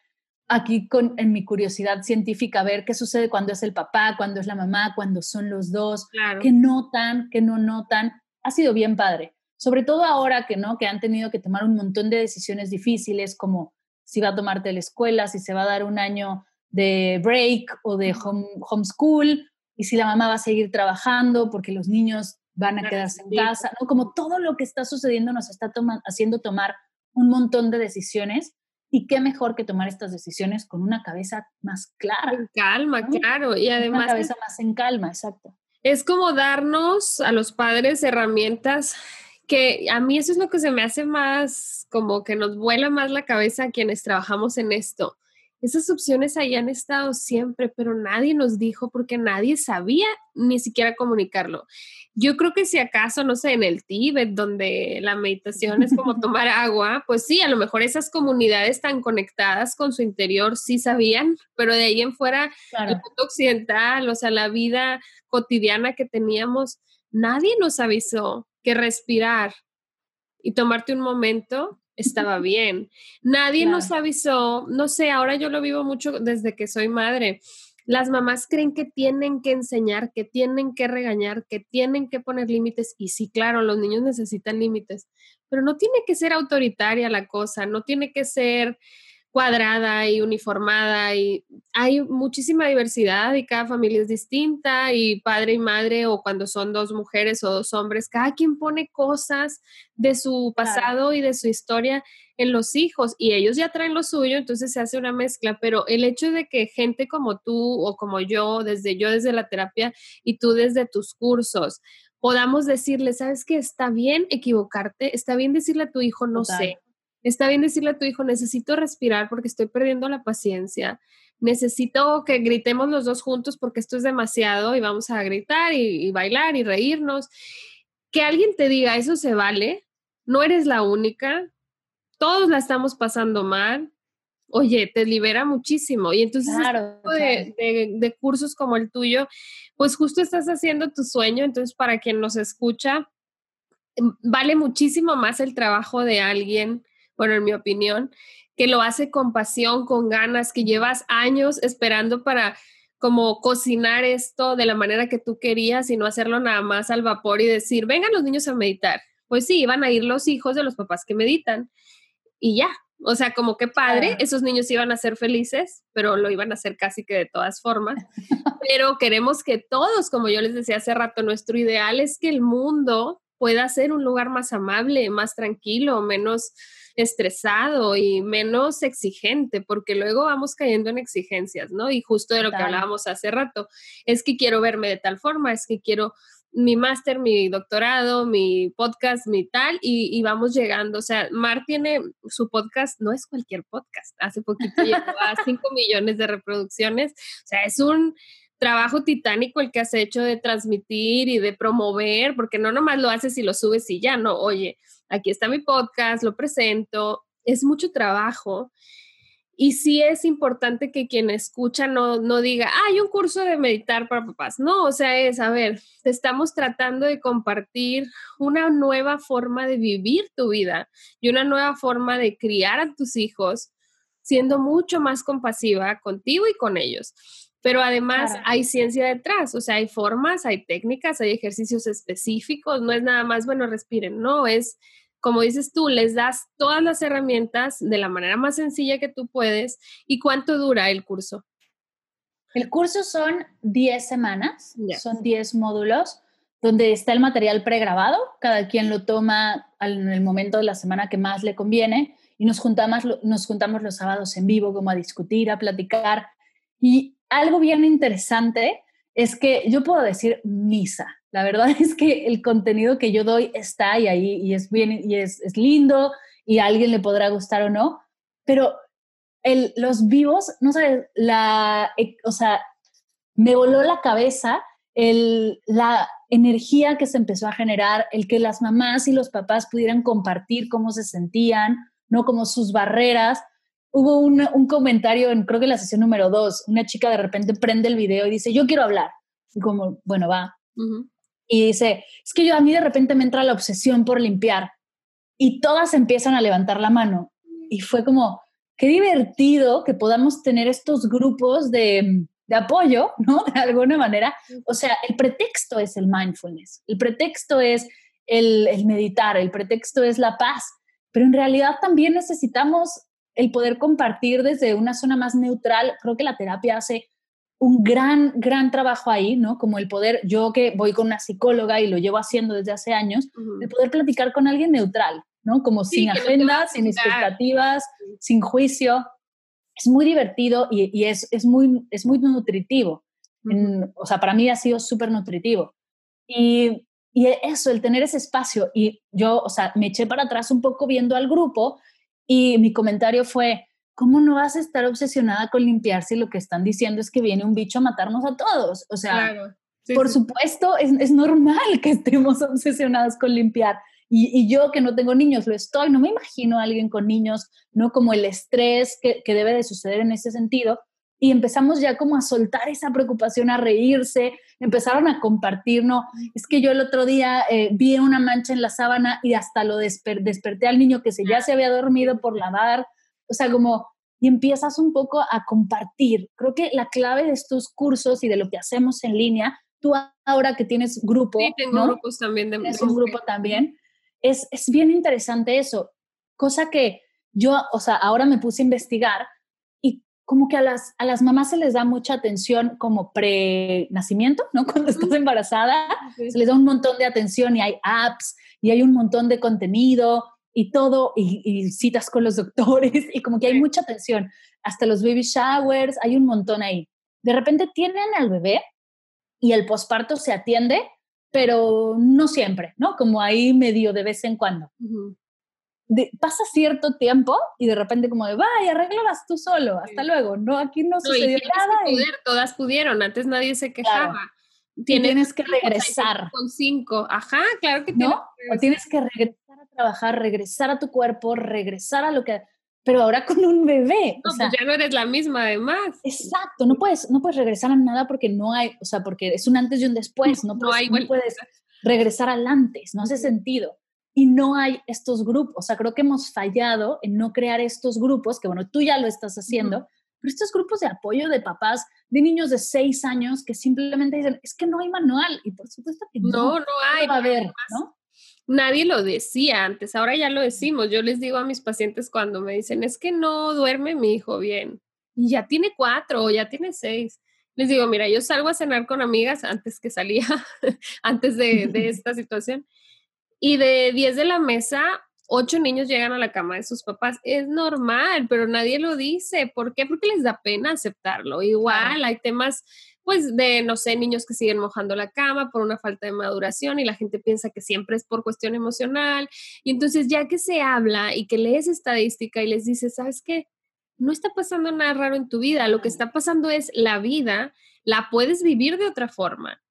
[SPEAKER 2] aquí con, en mi curiosidad científica, ver qué sucede cuando es el papá, cuando es la mamá, cuando son los dos, qué notan, qué no notan. Ha sido bien padre, sobre todo ahora que, ¿no? que han tenido que tomar un montón de decisiones difíciles como si va a tomarte la escuela, si se va a dar un año de break o de home, homeschool y si la mamá va a seguir trabajando porque los niños van a quedarse en casa, ¿no? Como todo lo que está sucediendo nos está haciendo tomar un montón de decisiones y qué mejor que tomar estas decisiones con una cabeza más clara.
[SPEAKER 1] En calma, claro, y además...
[SPEAKER 2] Una cabeza más en calma, exacto.
[SPEAKER 1] Es como darnos a los padres herramientas que a mí eso es lo que se me hace más, como que nos vuela más la cabeza a quienes trabajamos en esto. Esas opciones ahí han estado siempre, pero nadie nos dijo porque nadie sabía ni siquiera comunicarlo. Yo creo que si acaso, no sé, en el Tíbet, donde la meditación es como *laughs* tomar agua, pues sí, a lo mejor esas comunidades tan conectadas con su interior sí sabían, pero de ahí en fuera, el mundo occidental, o sea, la vida cotidiana que teníamos, nadie nos avisó que respirar y tomarte un momento estaba *laughs* bien. Nadie nos avisó, no sé, ahora yo lo vivo mucho desde que soy madre. las mamás creen que tienen que enseñar, que tienen que regañar, que tienen que poner límites. Y sí, claro, los niños necesitan límites, pero no tiene que ser autoritaria la cosa, no tiene que ser cuadrada y uniformada y hay muchísima diversidad y cada familia es distinta y padre y madre o cuando son dos mujeres o dos hombres, cada quien pone cosas de su pasado y de su historia en los hijos y ellos ya traen lo suyo, entonces se hace una mezcla, pero el hecho de que gente como tú o como yo, desde yo desde la terapia y tú desde tus cursos, podamos decirle, sabes que está bien equivocarte, está bien decirle a tu hijo, no sé, Está bien decirle a tu hijo, necesito respirar porque estoy perdiendo la paciencia. Necesito que gritemos los dos juntos porque esto es demasiado y vamos a gritar y, bailar y reírnos. Que alguien te diga, eso se vale, no eres la única, todos la estamos pasando mal. Oye, te libera muchísimo. Y entonces, este de cursos como el tuyo, pues justo estás haciendo tu sueño. Entonces, para quien nos escucha, vale muchísimo más el trabajo de alguien bueno, en mi opinión, que lo hace con pasión, con ganas, que llevas años esperando para como cocinar esto de la manera que tú querías y no hacerlo nada más al vapor y decir, vengan los niños a meditar. Pues sí, iban a ir los hijos de los papás que meditan y ya. O sea, como que padre, esos niños iban a ser felices, pero lo iban a hacer casi que de todas formas. *laughs* pero queremos que todos, como yo les decía hace rato, nuestro ideal es que el mundo pueda ser un lugar más amable, más tranquilo, menos estresado y menos exigente, porque luego vamos cayendo en exigencias, ¿no? Y justo de lo que hablábamos hace rato, es que quiero verme de tal forma, es que quiero mi máster, mi doctorado, mi podcast, mi tal, y, vamos llegando. O sea, Mar tiene su podcast, no es cualquier podcast, hace poquito llegó a *laughs* 5 millones de reproducciones, o sea, es un trabajo titánico el que has hecho de transmitir y de promover, porque no nomás lo haces y lo subes y ya, no, oye, aquí está mi podcast, lo presento, es mucho trabajo. Y sí es importante que quien escucha no, no diga, ah, hay un curso de meditar para papás. No, o sea, es, a ver, estamos tratando de compartir una nueva forma de vivir tu vida y una nueva forma de criar a tus hijos, siendo mucho más compasiva contigo y con ellos. Pero además hay ciencia detrás, o sea, hay formas, hay técnicas, hay ejercicios específicos, no es nada más, bueno, respiren, no, es como dices tú, les das todas las herramientas de la manera más sencilla que tú puedes. ¿Y cuánto dura el curso?
[SPEAKER 2] El curso son 10 semanas, son 10 módulos donde está el material pregrabado, cada quien lo toma en el momento de la semana que más le conviene y nos juntamos, nos juntamos los sábados en vivo como a discutir, a platicar. Y algo bien interesante es que yo puedo decir misa. La verdad *laughs* es que el contenido que yo doy está ahí, ahí y es bien y es, lindo y a alguien le podrá gustar o no, pero los vivos, no sé, la, e, o sea, me voló la cabeza el, la energía que se empezó a generar, el que las mamás y los papás pudieran compartir cómo se sentían, no como sus barreras. Hubo un, un comentario en, creo que la sesión número dos, una chica de repente prende el video y dice, yo quiero hablar. Y como, bueno, va y dice, es que yo a mí de repente me entra la obsesión por limpiar y todas empiezan a levantar la mano. Y fue como, qué divertido que podamos tener estos grupos de, de apoyo, *laughs* ¿no? De alguna manera. O sea, el pretexto es el mindfulness, el pretexto es el, el meditar, el pretexto es la paz, pero en realidad también necesitamos el poder compartir desde una zona más neutral. Creo que la terapia hace un gran, gran trabajo ahí, ¿no? Como el poder, yo que voy con una psicóloga y lo llevo haciendo desde hace años, el poder platicar con alguien neutral, ¿no? Como sin agenda, sin expectativas, sin juicio. Es muy divertido y, es, es, muy, es muy nutritivo. o sea, para mí ha sido súper nutritivo. Y, y eso, el tener ese espacio. Y yo, o sea, me eché para atrás un poco viendo al grupo y mi comentario fue, ¿cómo no vas a estar obsesionada con limpiar si lo que están diciendo es que viene un bicho a matarnos a todos? O sea, por supuesto, es, es, normal que estemos *laughs* obsesionados con limpiar. Y, y, yo que no tengo niños, lo estoy, no me imagino a alguien con niños, ¿no? Como el estrés que, que debe de suceder en ese sentido. Y empezamos ya como a soltar esa preocupación, a reírse, empezaron a compartir, ¿no? Es que yo el otro día eh, vi una mancha en la sábana y hasta lo desperté al niño que se, ya se había dormido por lavar, o sea, como y empiezas un poco a compartir. Creo que la clave de estos cursos y de lo que hacemos en línea, tú ahora que tienes grupo,
[SPEAKER 1] sí, tengo grupos también de
[SPEAKER 2] un grupo también, es, es bien interesante eso, cosa que yo, o sea, ahora me puse a investigar como que a las, a las mamás se les da mucha atención como pre-nacimiento, ¿no? *laughs* Cuando estás embarazada, se les da un montón de atención y hay apps y hay un montón de contenido y todo, y, citas con los *laughs* doctores, y como que hay mucha atención. Hasta los baby showers, hay un montón ahí. De repente tienen al bebé y el posparto se atiende, pero no siempre, ¿no? Como ahí medio de vez en cuando. Pasa cierto tiempo y de repente como de, vaya, arreglas tú solo, hasta luego, ¿no? Aquí no, sucedió nada.
[SPEAKER 1] Todas pudieron, antes nadie se quejaba.
[SPEAKER 2] Tienes, que regresar.
[SPEAKER 1] Con cinco, ajá, claro que
[SPEAKER 2] ¿No? O tienes que regresar trabajar, regresar a tu cuerpo, regresar a lo que... Pero ahora con un bebé. *laughs*
[SPEAKER 1] No, pues ya no eres la misma además.
[SPEAKER 2] Exacto, no puedes, no puedes regresar a nada porque no hay, o sea, porque es un antes y un después, no, puedes, hay, no puedes regresar al antes, no hace sentido. Y no hay estos grupos, o sea, creo que hemos fallado en no crear estos grupos, que bueno, tú ya lo estás haciendo, pero estos grupos de apoyo de papás, de niños de seis años que simplemente dicen, es que no hay manual, y por supuesto que no.
[SPEAKER 1] No, no hay.
[SPEAKER 2] va a haber, ¿no?
[SPEAKER 1] nadie lo decía antes, ahora ya lo decimos. Yo les digo a mis pacientes cuando me dicen, es que no duerme mi hijo bien, y ya tiene cuatro o ya tiene seis. Les digo, mira, yo salgo a cenar con amigas antes que salía, *laughs* antes de, de *laughs* esta situación, y de 10 de la mesa, ocho niños llegan a la cama de sus papás. Es normal, pero nadie lo dice. ¿Por qué? Porque les da pena aceptarlo. Igual hay temas pues de, no sé, niños que siguen mojando la cama por una falta de maduración y la gente piensa que siempre es por cuestión emocional. Y entonces ya que se habla y que lees estadística y les dices, ¿sabes qué? No está pasando nada raro en tu vida, lo que está pasando es la vida, la puedes vivir de otra forma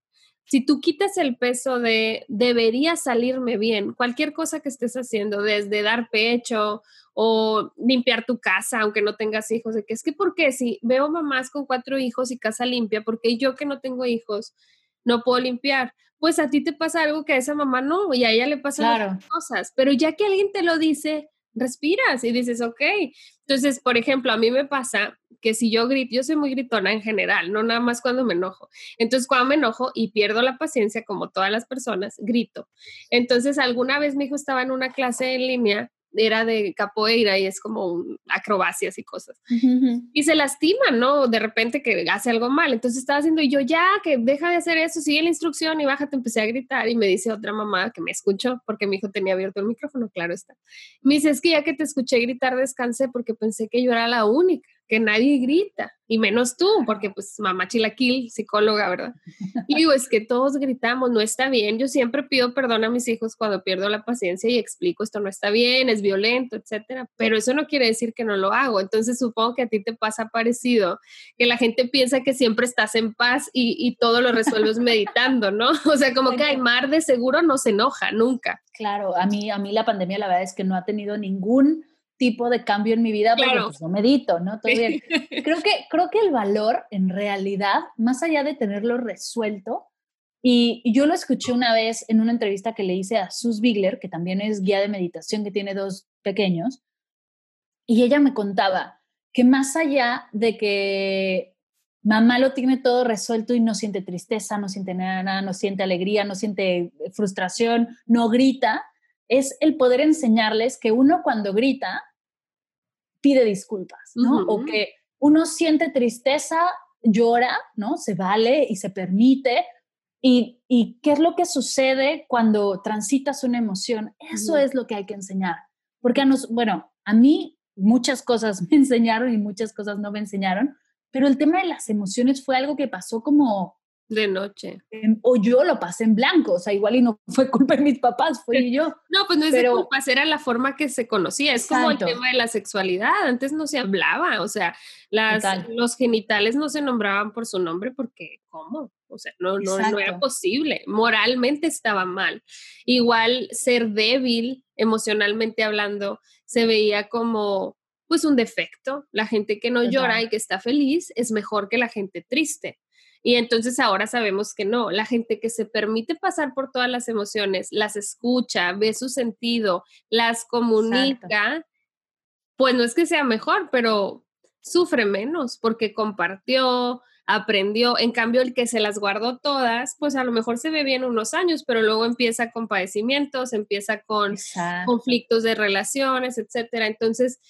[SPEAKER 1] si tú quitas el peso de debería salirme bien, cualquier cosa que estés haciendo, desde dar pecho o limpiar tu casa, aunque no tengas hijos, de que es que, ¿por qué? Si veo mamás con cuatro hijos y casa limpia, porque yo que no tengo hijos no puedo limpiar? Pues a ti te pasa algo que a esa mamá no, y a ella le pasan cosas, pero ya que alguien te lo dice, respiras y dices, ok. Entonces, por ejemplo, a mí me pasa que si yo grito, yo soy muy gritona en general, no nada más cuando me enojo. Entonces, cuando me enojo y pierdo la paciencia, como todas las personas, grito. Entonces, alguna vez mi hijo estaba en una clase en línea era de capoeira y es como acrobacias y cosas. Y se lastima, ¿no? De repente que hace algo mal. Entonces estaba haciendo y yo ya, que deja de hacer eso, sigue la instrucción y bájate. Empecé a gritar y me dice otra mamá que me escuchó porque mi hijo tenía abierto el micrófono, claro está. Me dice, es que ya que te escuché gritar, descansé porque pensé que yo era la única que nadie grita, y menos tú, porque pues mamá chilaquil, psicóloga, ¿verdad? Y digo, es que todos gritamos, no está bien. Yo siempre pido perdón a mis hijos cuando pierdo la paciencia y explico esto no está bien, es violento, etcétera, pero eso no quiere decir que no lo hago. Entonces supongo que a ti te pasa parecido, que la gente piensa que siempre estás en paz y, y todo lo resuelves meditando, ¿no? *laughs* O sea, como que Aymar de seguro no se enoja nunca.
[SPEAKER 2] Claro, a mí, a mí la pandemia la verdad es que no ha tenido ningún tipo de cambio en mi vida porque pues, no medito, ¿no? Todo bien. *laughs* Creo que, creo que el valor en realidad, más allá de tenerlo resuelto, y, yo lo escuché una vez en una entrevista que le hice a Sus Bigler, que también es guía de meditación, que tiene dos pequeños, y ella me contaba que más allá de que mamá lo tiene todo resuelto y no siente tristeza, no siente nada, no siente alegría, no siente frustración, no grita, es el poder enseñarles que uno cuando grita pide disculpas, ¿no? O que uno siente tristeza, llora, ¿no? Se vale y se permite. Y, qué es lo que sucede cuando transitas una emoción? Eso es lo que hay que enseñar. Porque a nos, bueno, a mí muchas cosas me *laughs* enseñaron y muchas cosas no me enseñaron, pero el tema de las emociones fue algo que pasó como
[SPEAKER 1] de noche.
[SPEAKER 2] o yo lo pasé en blanco, o sea, igual y no fue culpa de mis papás, fui yo. *laughs*
[SPEAKER 1] No, pues no es de culpa, era la forma que se conocía, es como el tema de la sexualidad, antes no se hablaba, o sea, las, los genitales no se nombraban por su nombre porque, ¿cómo? O sea, no, no, no era posible, moralmente estaba mal. Igual ser débil, emocionalmente hablando, se veía como pues un defecto. La gente que no llora y que está feliz es mejor que la gente triste. Y entonces ahora sabemos que no, la gente que se permite pasar por todas las emociones, las escucha, ve su sentido, las comunica, pues no es que sea mejor, pero sufre menos porque compartió, aprendió. En cambio, el que se las guardó todas, pues a lo mejor se ve bien unos años, pero luego empieza con padecimientos, empieza con conflictos de relaciones, etcétera. Entonces,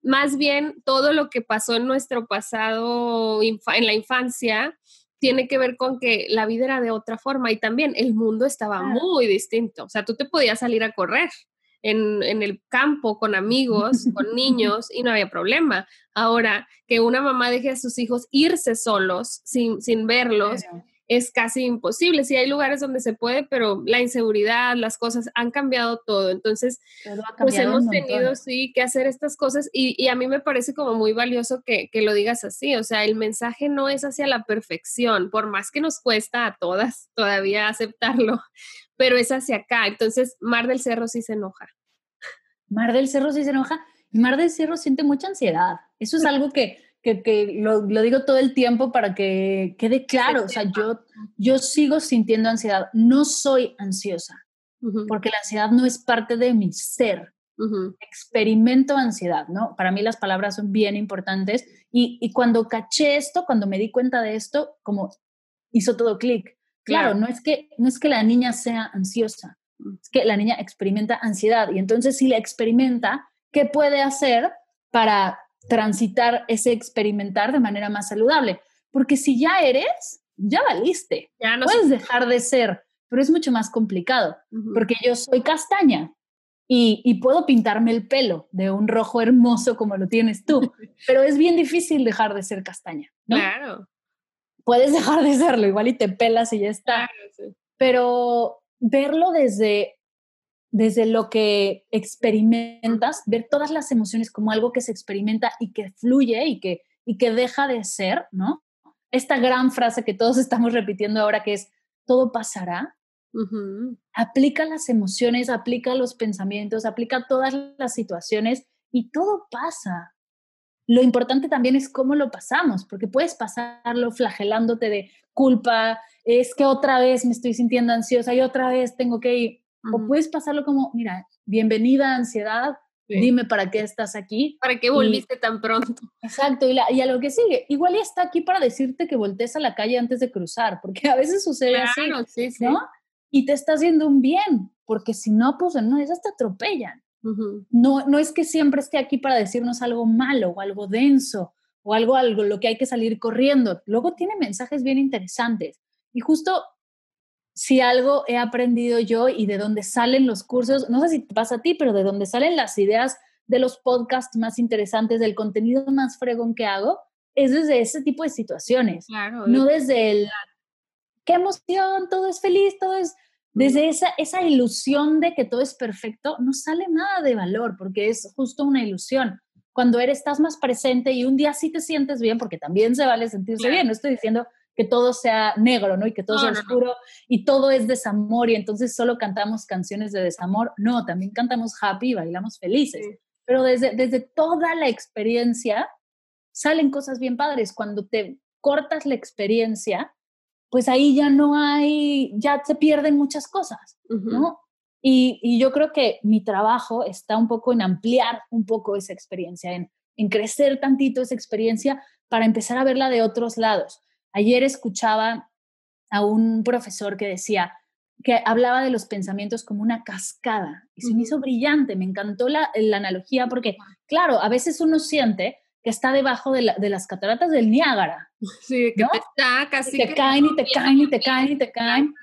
[SPEAKER 1] más bien todo lo que pasó en nuestro pasado, en la infancia, tiene que ver con que la vida era de otra forma y también el mundo estaba muy distinto. O sea, tú te podías salir a correr en, el campo con amigos, con *laughs* niños y no había problema. Ahora, que una mamá deje a sus hijos irse solos sin, sin verlos. Es casi imposible. Sí hay lugares donde se puede, pero la inseguridad, las cosas han cambiado todo. Entonces, pues hemos tenido sí que hacer estas cosas y, y, a mí me parece como muy valioso que, que lo digas así. O sea, el mensaje no es hacia la perfección, por más que nos cuesta a todas todavía aceptarlo, *laughs* pero es hacia acá. Entonces, Mar del Cerro sí se enoja.
[SPEAKER 2] Mar del Cerro sí se enoja. Mar del Cerro siente mucha ansiedad. Eso es algo que, que, lo, lo, digo todo el tiempo para que quede claro. O sea, yo, yo sigo sintiendo ansiedad. No soy ansiosa, porque la ansiedad no es parte de mi ser. Experimento ansiedad, ¿no? Para mí las palabras son bien importantes. Y, y cuando caché esto, cuando me di cuenta de esto, como hizo todo clic. Claro, No, es que, no es que la niña sea ansiosa, es que la niña experimenta ansiedad y entonces si la experimenta, ¿qué puede hacer para transitar ese experimentar de manera más saludable? Porque si ya eres, ya valiste. Ya no Puedes dejar de ser, pero es mucho más complicado, porque yo soy castaña y, y, puedo pintarme el pelo de un rojo hermoso como lo tienes tú, *laughs* pero es bien difícil dejar de ser castaña. Claro puedes dejar de serlo, igual y te pelas y ya está. Pero verlo desde, desde lo que experimentas, ver todas las emociones como algo que se experimenta y que fluye y que, y que deja de ser, ¿no? Esta gran frase que todos *laughs* estamos repitiendo ahora que es, todo pasará. Aplica las emociones, aplica los pensamientos, aplica todas las situaciones y todo pasa. Lo importante también es cómo lo pasamos, porque puedes pasarlo flagelándote de culpa, es que otra vez me estoy sintiendo ansiosa y otra vez tengo que ir. O puedes pasarlo como, mira, bienvenida ansiedad, dime para qué estás aquí.
[SPEAKER 1] ¿Para qué volviste tan pronto? *laughs*
[SPEAKER 2] Exacto, y, a lo que sigue, igual ya está aquí para decirte que voltees a la calle antes de cruzar, porque *laughs* a veces sucede así, ¿no? Y te está haciendo un bien, porque si no, pues no, esas te atropellan no, no es que siempre esté aquí para decirnos algo malo o algo denso o algo, algo lo que hay que salir corriendo. Luego tiene mensajes bien interesantes. Y justo si algo he aprendido yo y de dónde salen los cursos, no sé si te pasa a ti, pero de dónde salen las ideas de los podcasts más interesantes, del contenido más fregón que hago, es desde ese tipo de situaciones. no desde el, qué emoción, todo es feliz, todo es desde esa, esa ilusión de que todo es perfecto, no sale nada de valor, porque es justo una ilusión. Cuando eres, estás más presente y un día sí te sientes bien, porque también se vale sentirse bien, no estoy diciendo que todo sea negro, ¿no? Y que todo sea oscuro y todo es desamor y entonces solo cantamos canciones de desamor. No, también cantamos happy y bailamos felices. Pero desde, desde toda la experiencia salen cosas bien padres. Cuando te cortas la experiencia, pues ahí ya no hay, ya se pierden muchas cosas, ¿no? Y, yo creo que mi trabajo está un poco en ampliar un poco esa experiencia, en, en crecer tantito esa experiencia para empezar a verla de otros lados. Ayer escuchaba a un profesor que decía que hablaba de los pensamientos como una cascada y se me hizo brillante, me encantó la, la analogía porque, claro, a veces uno siente que está debajo de, las cataratas del Niágara.
[SPEAKER 1] Sí, que te está casi.
[SPEAKER 2] te caen y te caen y te caen y te caen.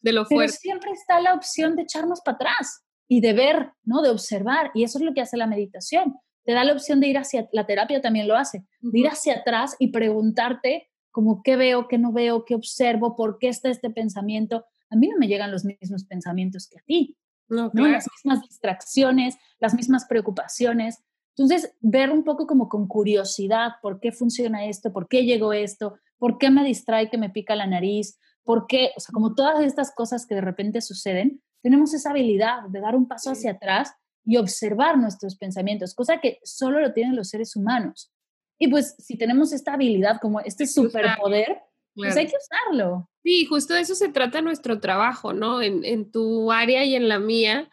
[SPEAKER 1] De lo fuerte.
[SPEAKER 2] Pero siempre está la opción de echarnos para atrás y de ver, ¿no? De observar. Y eso es lo que hace la meditación. Te da la opción de ir hacia, la terapia también lo hace, de ir hacia atrás y preguntarte como qué veo, qué no veo, qué observo, por qué está este pensamiento. A mí no me llegan los mismos pensamientos que a ti. No, ¿no? Las mismas distracciones, las mismas preocupaciones. Entonces, ver un poco como con curiosidad por qué funciona esto, por qué llegó esto, por qué me distrae que me pica la nariz, por qué, o sea, como todas estas cosas que de repente suceden, tenemos esa habilidad de dar un paso hacia atrás y observar nuestros pensamientos, cosa que solo lo tienen los seres humanos. Y pues si tenemos esta habilidad como este superpoder, pues hay que usarlo.
[SPEAKER 1] Sí, justo de eso se trata nuestro trabajo, ¿no? En, en tu área y en la mía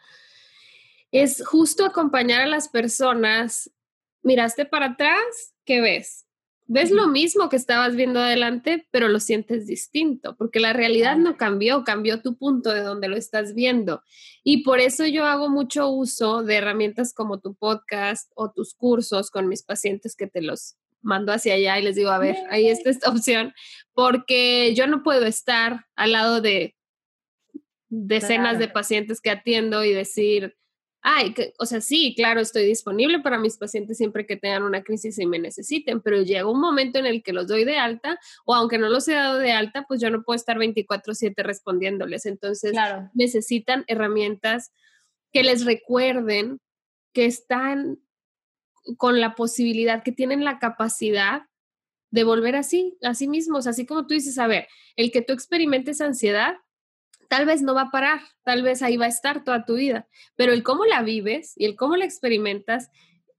[SPEAKER 1] es justo acompañar a las personas. Miraste para atrás, ¿qué ves? Ves lo mismo que estabas viendo adelante, pero lo sientes distinto, porque la realidad no cambió, cambió tu punto de donde lo estás viendo. Y por eso yo hago mucho uso de herramientas como tu podcast o tus cursos con mis pacientes que te los mando hacia allá y les digo, a ver, ahí está esta *laughs* opción, porque yo no puedo estar al lado de decenas de pacientes que atiendo y decir, ay, o sea, sí, claro, estoy disponible para mis pacientes siempre que tengan una crisis y me necesiten, pero llega un momento en el que los doy de alta o aunque no los he dado de alta, pues yo no puedo estar 24/7 respondiéndoles. Entonces, necesitan herramientas que les recuerden que están con la posibilidad, que tienen la capacidad de volver así, a sí mismos, así como tú dices, a ver, el que tú experimentes ansiedad tal vez no va a parar, tal vez ahí va a estar toda tu vida, pero el cómo la vives y el cómo la experimentas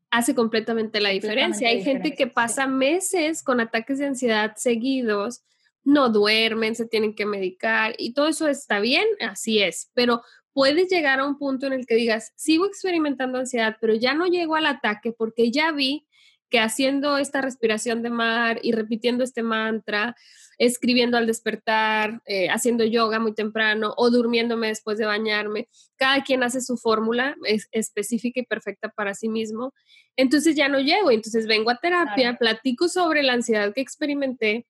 [SPEAKER 1] hace completamente la diferencia. Hay gente que pasa meses con ataques de ansiedad seguidos, no duermen, se tienen que medicar y todo eso está bien, así es, pero puedes llegar a un punto en el que digas, sigo experimentando ansiedad, pero ya no llego al ataque porque ya vi que haciendo esta respiración de mar y repitiendo este mantra, escribiendo al despertar, eh, haciendo yoga muy temprano o durmiéndome después de bañarme. Cada quien hace su fórmula es, específica y perfecta para sí mismo. Entonces ya no llego, entonces vengo a terapia, platico sobre la ansiedad que experimenté,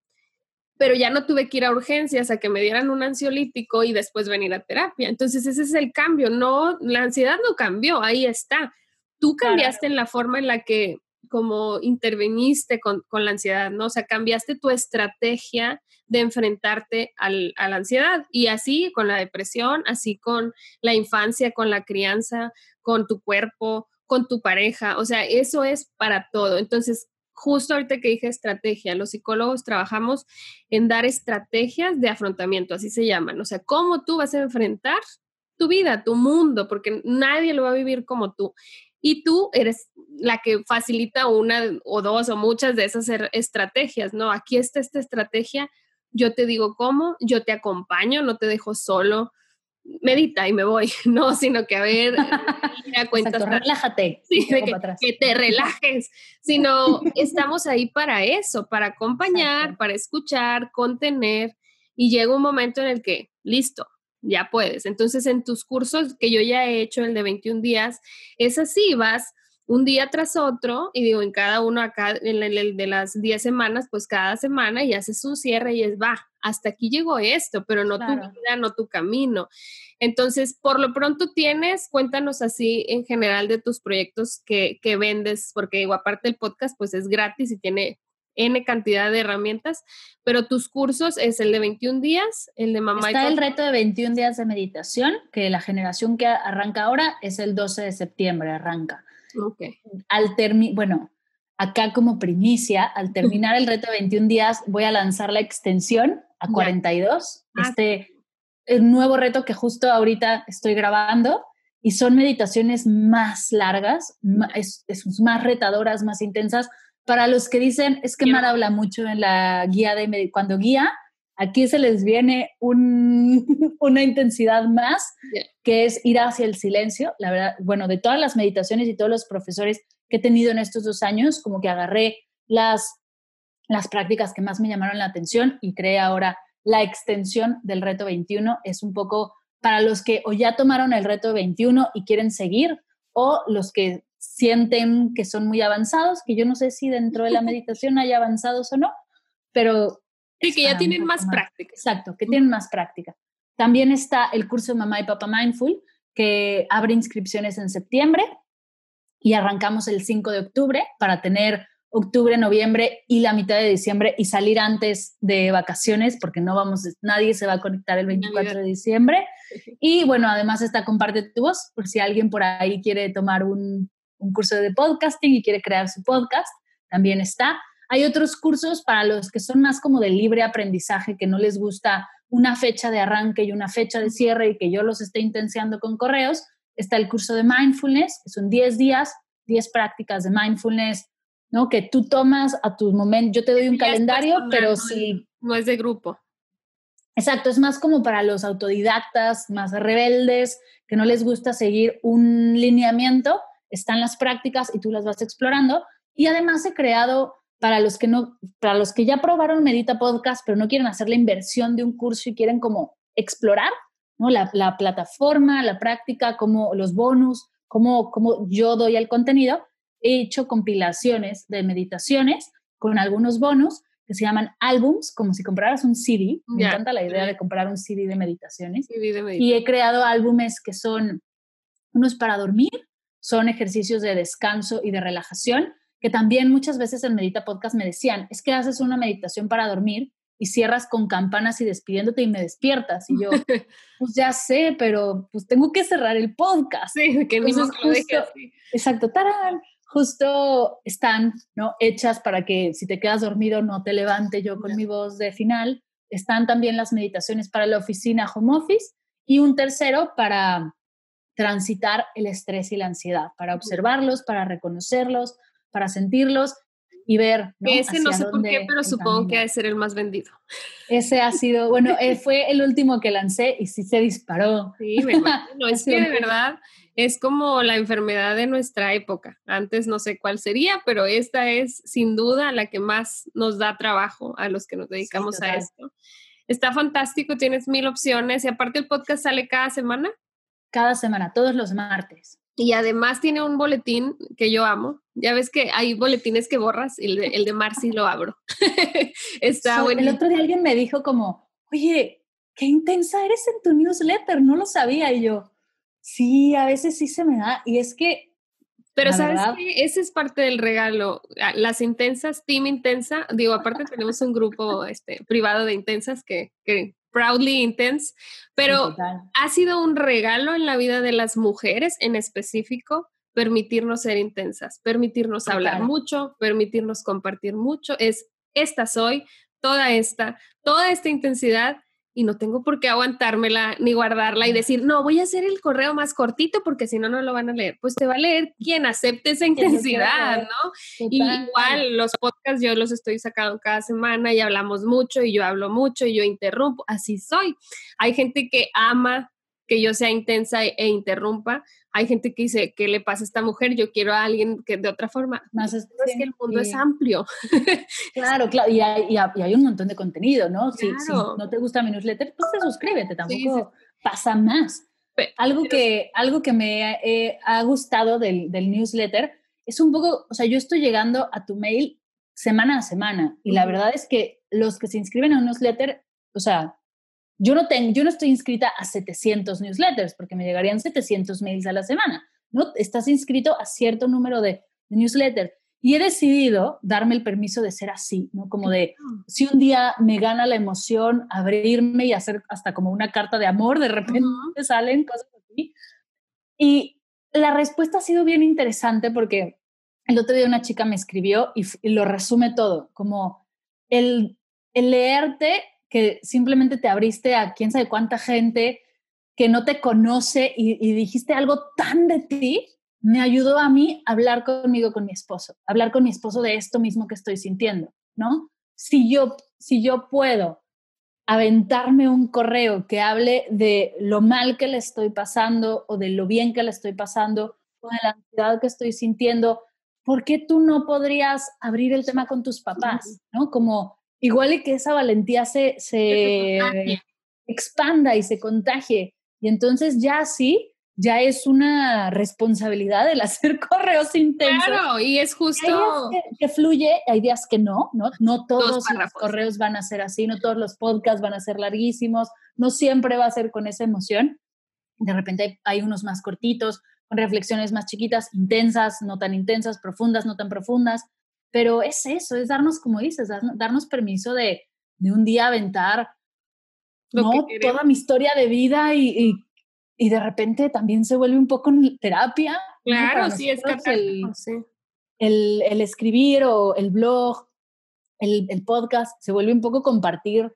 [SPEAKER 1] pero ya no tuve que ir a urgencias a que me dieran un ansiolítico y después venir a terapia. Entonces ese es el cambio, no, la ansiedad no cambió, ahí está. Tú cambiaste en la forma en la que como interveniste con, la ansiedad, ¿no? O sea, cambiaste tu estrategia de enfrentarte a la ansiedad y así con la depresión, así con la infancia, con la crianza, con tu cuerpo, con tu pareja, o sea, eso es para todo. Entonces, justo ahorita que dije estrategia, los psicólogos trabajamos en dar estrategias de afrontamiento, así se llaman, o sea, cómo tú vas a enfrentar tu vida, tu mundo, porque nadie lo va a vivir como tú y tú eres la que facilita una o dos o muchas de esas er, estrategias, ¿no? Aquí está esta estrategia, yo te digo cómo, yo te acompaño, no te dejo solo, medita y me voy, *laughs* no, sino que a ver, *laughs*
[SPEAKER 2] relájate.
[SPEAKER 1] Sí, que, que, te relajes, sino *laughs* estamos ahí para eso, para acompañar, para escuchar, contener y llega un momento en el que, listo, ya puedes. Entonces, en tus cursos que yo ya he hecho, el de 21 días, es así, vas un día tras otro y digo, en cada uno acá, en el de las 10 semanas, pues cada semana y haces un cierre y es, va, hasta aquí llegó esto, pero no tu vida, no tu camino. Entonces, por lo pronto tienes, cuéntanos así en general de tus proyectos que, que vendes, porque digo, aparte el podcast, pues es gratis y tiene N cantidad de herramientas, pero tus cursos es el de 21 días, el de mamá
[SPEAKER 2] Está el reto de 21 días de meditación, que la generación que arranca ahora es el 12 de septiembre, arranca.
[SPEAKER 1] Ok.
[SPEAKER 2] Al bueno, acá como primicia, al terminar el reto de 21 días, voy a lanzar la extensión a 42. Ah, este el nuevo reto que justo ahorita estoy grabando y son meditaciones más largas, es, es más retadoras, más intensas, para los que dicen, es que Mar habla mucho en la guía de cuando guía, aquí se les viene *laughs* una intensidad más, que es ir hacia el silencio. La verdad, bueno, de todas las meditaciones y todos los profesores que he tenido en estos dos años, como que agarré las, las prácticas que más me llamaron la atención y creé ahora la extensión del reto 21. Es un poco para los que o ya tomaron el reto 21 y quieren seguir, o los que sienten que son muy avanzados, que yo no sé si dentro de la *laughs* meditación hay avanzados o no, pero...
[SPEAKER 1] Sí, que ya tienen más, práctica.
[SPEAKER 2] Exacto, que tienen más práctica. También está el curso de Mamá y Papá Mindful, que abre inscripciones en septiembre y arrancamos el 5 de octubre para tener octubre, noviembre y la mitad de diciembre y salir antes de vacaciones porque no vamos, nadie se va a conectar el 24 de diciembre. *laughs* Y bueno, además está Comparte tu voz, por si alguien por ahí quiere tomar un, un curso de podcasting y quiere crear su podcast, también está. Hay otros cursos para los que son más como de libre aprendizaje, que no les gusta una fecha de arranque y una fecha de cierre y que yo los esté intenciando con correos. Está el curso de mindfulness, que son 10 días, 10 prácticas de mindfulness, ¿no? Que tú tomas a tu momento. Yo te doy un calendario, pero si...
[SPEAKER 1] No es de grupo.
[SPEAKER 2] Exacto, es más como para los autodidactas, más rebeldes, que no les gusta seguir un lineamiento están las prácticas y tú las vas explorando. Y además he creado para los que no, para los que ya probaron Medita Podcast, pero no quieren hacer la inversión de un curso y quieren como explorar, ¿no? La, la plataforma, la práctica, como los bonus, como, como yo doy el contenido. He hecho compilaciones de meditaciones con algunos bonus que se llaman álbums, como si compraras un CD. Me encanta la idea de comprar un CD de meditaciones. Y he creado álbumes que son unos para dormir, son ejercicios de descanso y de relajación, que también muchas veces en Medita Podcast me decían, es que haces una meditación para dormir y cierras con campanas y despidiéndote y me despiertas. Y yo, *laughs* pues ya sé, pero pues tengo que cerrar el podcast.
[SPEAKER 1] Sí, que lo
[SPEAKER 2] Exacto, tarán justo están ¿no? hechas para que si te quedas dormido no te levante yo con mi voz de final. Están también las meditaciones para la oficina home office y un tercero para transitar el estrés y la ansiedad, para observarlos, para reconocerlos, para sentirlos y ver.
[SPEAKER 1] Ese no sé por qué, pero supongo que ha de ser el más vendido.
[SPEAKER 2] Ese ha sido, bueno, eh, fue el último que lancé y sí se disparó.
[SPEAKER 1] Sí, me no, *laughs* es que de verdad es como la enfermedad de nuestra época. Antes no sé cuál sería, pero esta es sin duda la que más nos da trabajo a los que nos dedicamos a esto. Está fantástico, tienes mil opciones y aparte el podcast sale cada semana.
[SPEAKER 2] Cada semana, todos los martes.
[SPEAKER 1] Y además tiene un boletín que yo amo. Ya ves que hay boletines que borras, el de, el de Marcy lo abro. *laughs* Está bueno.
[SPEAKER 2] El otro día alguien me dijo como, oye, qué intensa eres en tu newsletter, no lo sabía. Y yo, Sí, a veces sí se me da. Y es que.
[SPEAKER 1] Pero sabes que ese es parte del regalo. Ah, las intensas, Team Intensa, digo, aparte tenemos un grupo este, privado de intensas que, que proudly intense, pero ha sido un regalo en la vida de las mujeres en específico permitirnos ser intensas, permitirnos hablar mucho, permitirnos compartir mucho. Es esta soy, toda esta, toda esta intensidad y no tengo por qué aguantármela ni guardarla y decir, no, voy a hacer el correo más cortito porque si no, no lo van a leer. Pues te va a leer quien acepte esa intensidad, ¿no? Y igual los podcasts yo los estoy sacando cada semana y hablamos mucho y yo hablo mucho y yo interrumpo, así soy. Hay gente que ama que yo sea intensa e, interrumpa. Hay gente que dice, ¿qué le pasa a esta mujer? Yo quiero a alguien que de otra forma. Más es, que el mundo es amplio. *laughs*
[SPEAKER 2] Claro, claro, y hay, y hay, un montón de contenido, ¿no? Si, no te gusta mi newsletter, pues te suscríbete, tampoco pasa más. algo, que, algo que me eh, ha gustado del, del, newsletter es un poco, o sea, yo estoy llegando a tu mail semana a semana y la verdad es que los que se inscriben a un newsletter, o sea, yo no, tengo, yo no estoy inscrita a 700 newsletters porque me llegarían 700 mails a la semana. ¿no? Estás inscrito a cierto número de, newsletters. Y he decidido darme el permiso de ser así, ¿no? Como de, si un día me gana la emoción, abrirme y hacer hasta como una carta de amor, de repente salen cosas así. Y la respuesta ha sido bien interesante porque el otro día una chica me escribió y, lo resume todo, como el, el leerte que simplemente te abriste a quién sabe cuánta gente que no te conoce y, dijiste algo tan de ti, me ayudó a mí a hablar conmigo con mi esposo, hablar con mi esposo de esto mismo que estoy sintiendo, ¿no? Si yo, si yo puedo aventarme un correo que hable de lo mal que le estoy pasando o de lo bien que le estoy pasando o de la ansiedad que estoy sintiendo, ¿por qué tú no podrías abrir el tema con tus papás? ¿No? Como igual y que esa valentía se, se expanda y se contagie. Y entonces ya sí, ya es una responsabilidad el *laughs* hacer correos intensos.
[SPEAKER 1] Claro, y es justo...
[SPEAKER 2] Hay días que, fluye, hay días que no, ¿no? No todos los correos van a ser así, no todos los podcasts van a ser larguísimos, no siempre va a ser con esa emoción. De repente hay unos más cortitos, con reflexiones más chiquitas, intensas, no tan intensas, profundas, no tan profundas. Pero es eso, es darnos, como dices, darnos permiso de, de un día aventar ¿no? toda mi historia de vida y, y, de repente también se vuelve un poco terapia.
[SPEAKER 1] Claro, sí, es
[SPEAKER 2] el, el, el, escribir o el blog, el, el, podcast, se vuelve un poco compartir,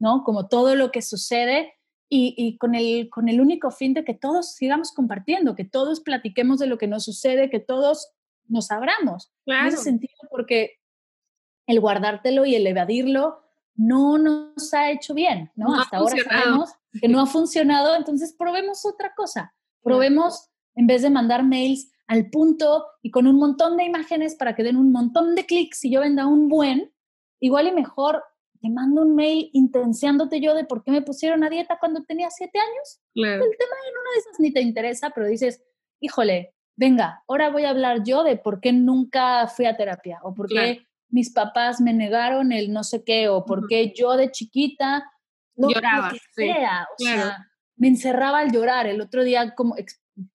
[SPEAKER 2] ¿no? Como todo lo que sucede y, y, con, el, con el único fin de que todos sigamos compartiendo, que todos platiquemos de lo que nos sucede, que todos nos abramos. En ese sentido, porque el guardártelo y el evadirlo no nos ha hecho bien, ¿no? Hasta ahora sabemos que no ha funcionado, entonces probemos otra cosa. Probemos, en vez de mandar mails al punto y con un montón de imágenes para que den un montón de clics y yo venda un buen, igual y mejor te mando un mail intenseándote yo de por qué me pusieron a dieta cuando tenía siete años.
[SPEAKER 1] Claro.
[SPEAKER 2] El tema en una de esas ni te interesa, pero dices, híjole, venga, ahora voy a hablar yo de por qué nunca fui a terapia o por qué mis papás me negaron el no sé qué o por qué yo de chiquita
[SPEAKER 1] lloraba,
[SPEAKER 2] sea, o sea, me encerraba al llorar. El otro día como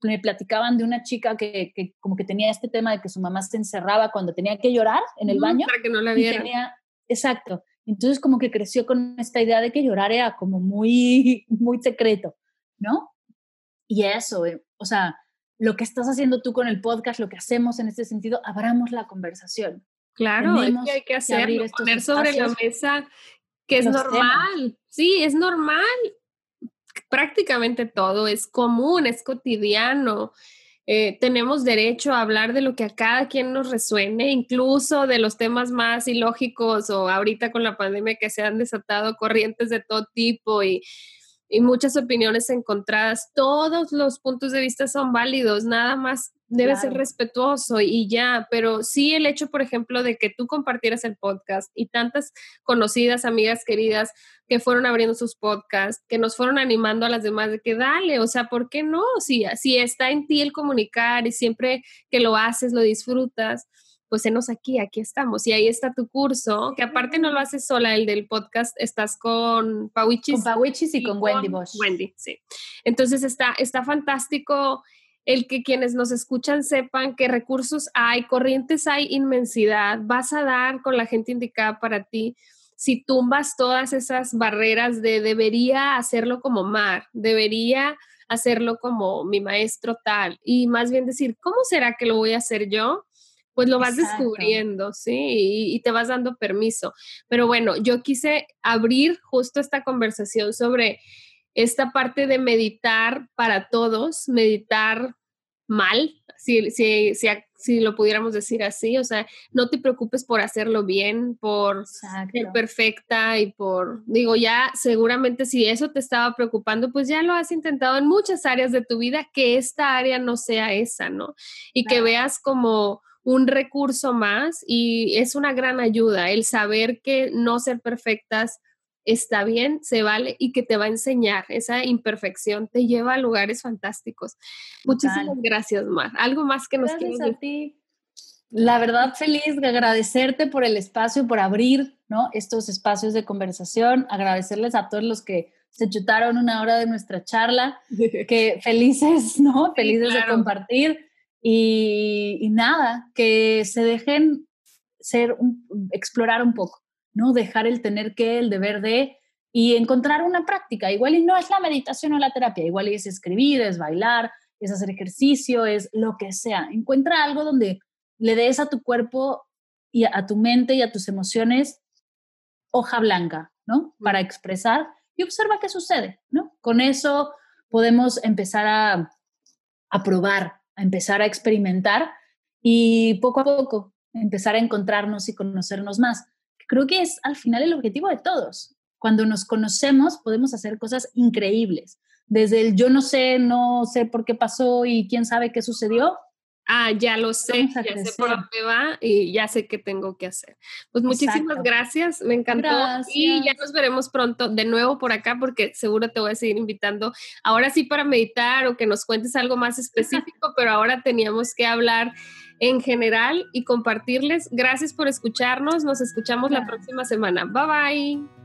[SPEAKER 2] me platicaban de una chica que, que, como que tenía este tema de que su mamá se encerraba cuando tenía que llorar en el baño.
[SPEAKER 1] Para que no la
[SPEAKER 2] vieran. Tenía, exacto. Entonces como que creció con esta idea de que llorar era como muy, *laughs* muy secreto, ¿no? Y eso, eh, o sea, lo que estás haciendo tú con el podcast, lo que hacemos en este sentido, abramos la conversación.
[SPEAKER 1] Claro, es que hay que hacerlo, poner sobre la mesa que es normal. Sí, es normal prácticamente todo, es común, es cotidiano. Eh, tenemos derecho a hablar de lo que a cada quien nos resuene, incluso de los temas más ilógicos o ahorita con la pandemia que se han desatado corrientes de todo tipo y, y muchas opiniones encontradas. Todos los puntos de vista son válidos, nada más debe ser respetuoso y ya, pero sí el hecho, por ejemplo, de que tú compartieras el podcast y tantas conocidas, amigas queridas que fueron abriendo sus podcasts, que nos fueron animando a las demás de que dale, o sea, ¿por qué no? Si, si está en ti el comunicar y siempre que lo haces, lo disfrutas, pues enos aquí, aquí estamos. Y ahí está tu curso, que aparte no lo haces sola, el del podcast, estás con Pawichis.
[SPEAKER 2] Con Pawichis y, con, Wendy Bosch.
[SPEAKER 1] Wendy, sí. Entonces está, está fantástico el que quienes nos escuchan sepan qué recursos hay, corrientes hay, inmensidad, vas a dar con la gente indicada para ti. Si tumbas todas esas barreras de debería hacerlo como Mar, debería hacerlo como mi maestro tal, y más bien decir, ¿cómo será que lo voy a hacer yo? Pues lo vas descubriendo, sí, y, y te vas dando permiso. Pero bueno, yo quise abrir justo esta conversación sobre esta parte de meditar para todos, meditar mal, si, si, si, si, lo pudiéramos decir así, o sea, no te preocupes por hacerlo bien, por ser perfecta y por, digo, ya seguramente si eso te estaba preocupando, pues ya lo has intentado en muchas áreas de tu vida, que esta área no sea esa, ¿no? Y que veas como un recurso más y es una gran ayuda el saber que no ser perfectas está bien, se vale y que te va a enseñar. Esa imperfección te lleva a lugares fantásticos. Muchísimas gracias, Mar. ¿Algo más que nos
[SPEAKER 2] quieras decir? ti. La verdad, feliz de agradecerte por el espacio, por abrir ¿no? estos espacios de conversación, agradecerles a todos los que se chutaron una hora de nuestra charla, *laughs* que felices, ¿no? Felices de compartir y, y, nada, que se dejen ser, un, explorar un poco. ¿no? Dejar el tener que, el deber de, y encontrar una práctica. Igual y no es la meditación o la terapia, igual es escribir, es bailar, es hacer ejercicio, es lo que sea. Encuentra algo donde le des a tu cuerpo y a tu mente y a tus emociones hoja blanca, ¿no? Para expresar y observa qué sucede, ¿no? Con eso podemos empezar a, a probar, a empezar a experimentar y poco a poco empezar a encontrarnos y conocernos más creo que es al final el objetivo de todos. Cuando nos conocemos podemos hacer cosas increíbles. Desde el yo no sé, no sé por qué pasó y quién sabe qué sucedió.
[SPEAKER 1] Ah, ya lo sé, ya sé por dónde va y ya sé qué tengo que hacer. Pues muchísimas gracias, me encantó y ya nos veremos pronto de nuevo por acá porque seguro te voy a seguir invitando. Ahora sí para meditar o que nos cuentes algo más específico, pero ahora teníamos que hablar en general y compartirles. Gracias por escucharnos. Nos escuchamos la próxima semana. Bye bye.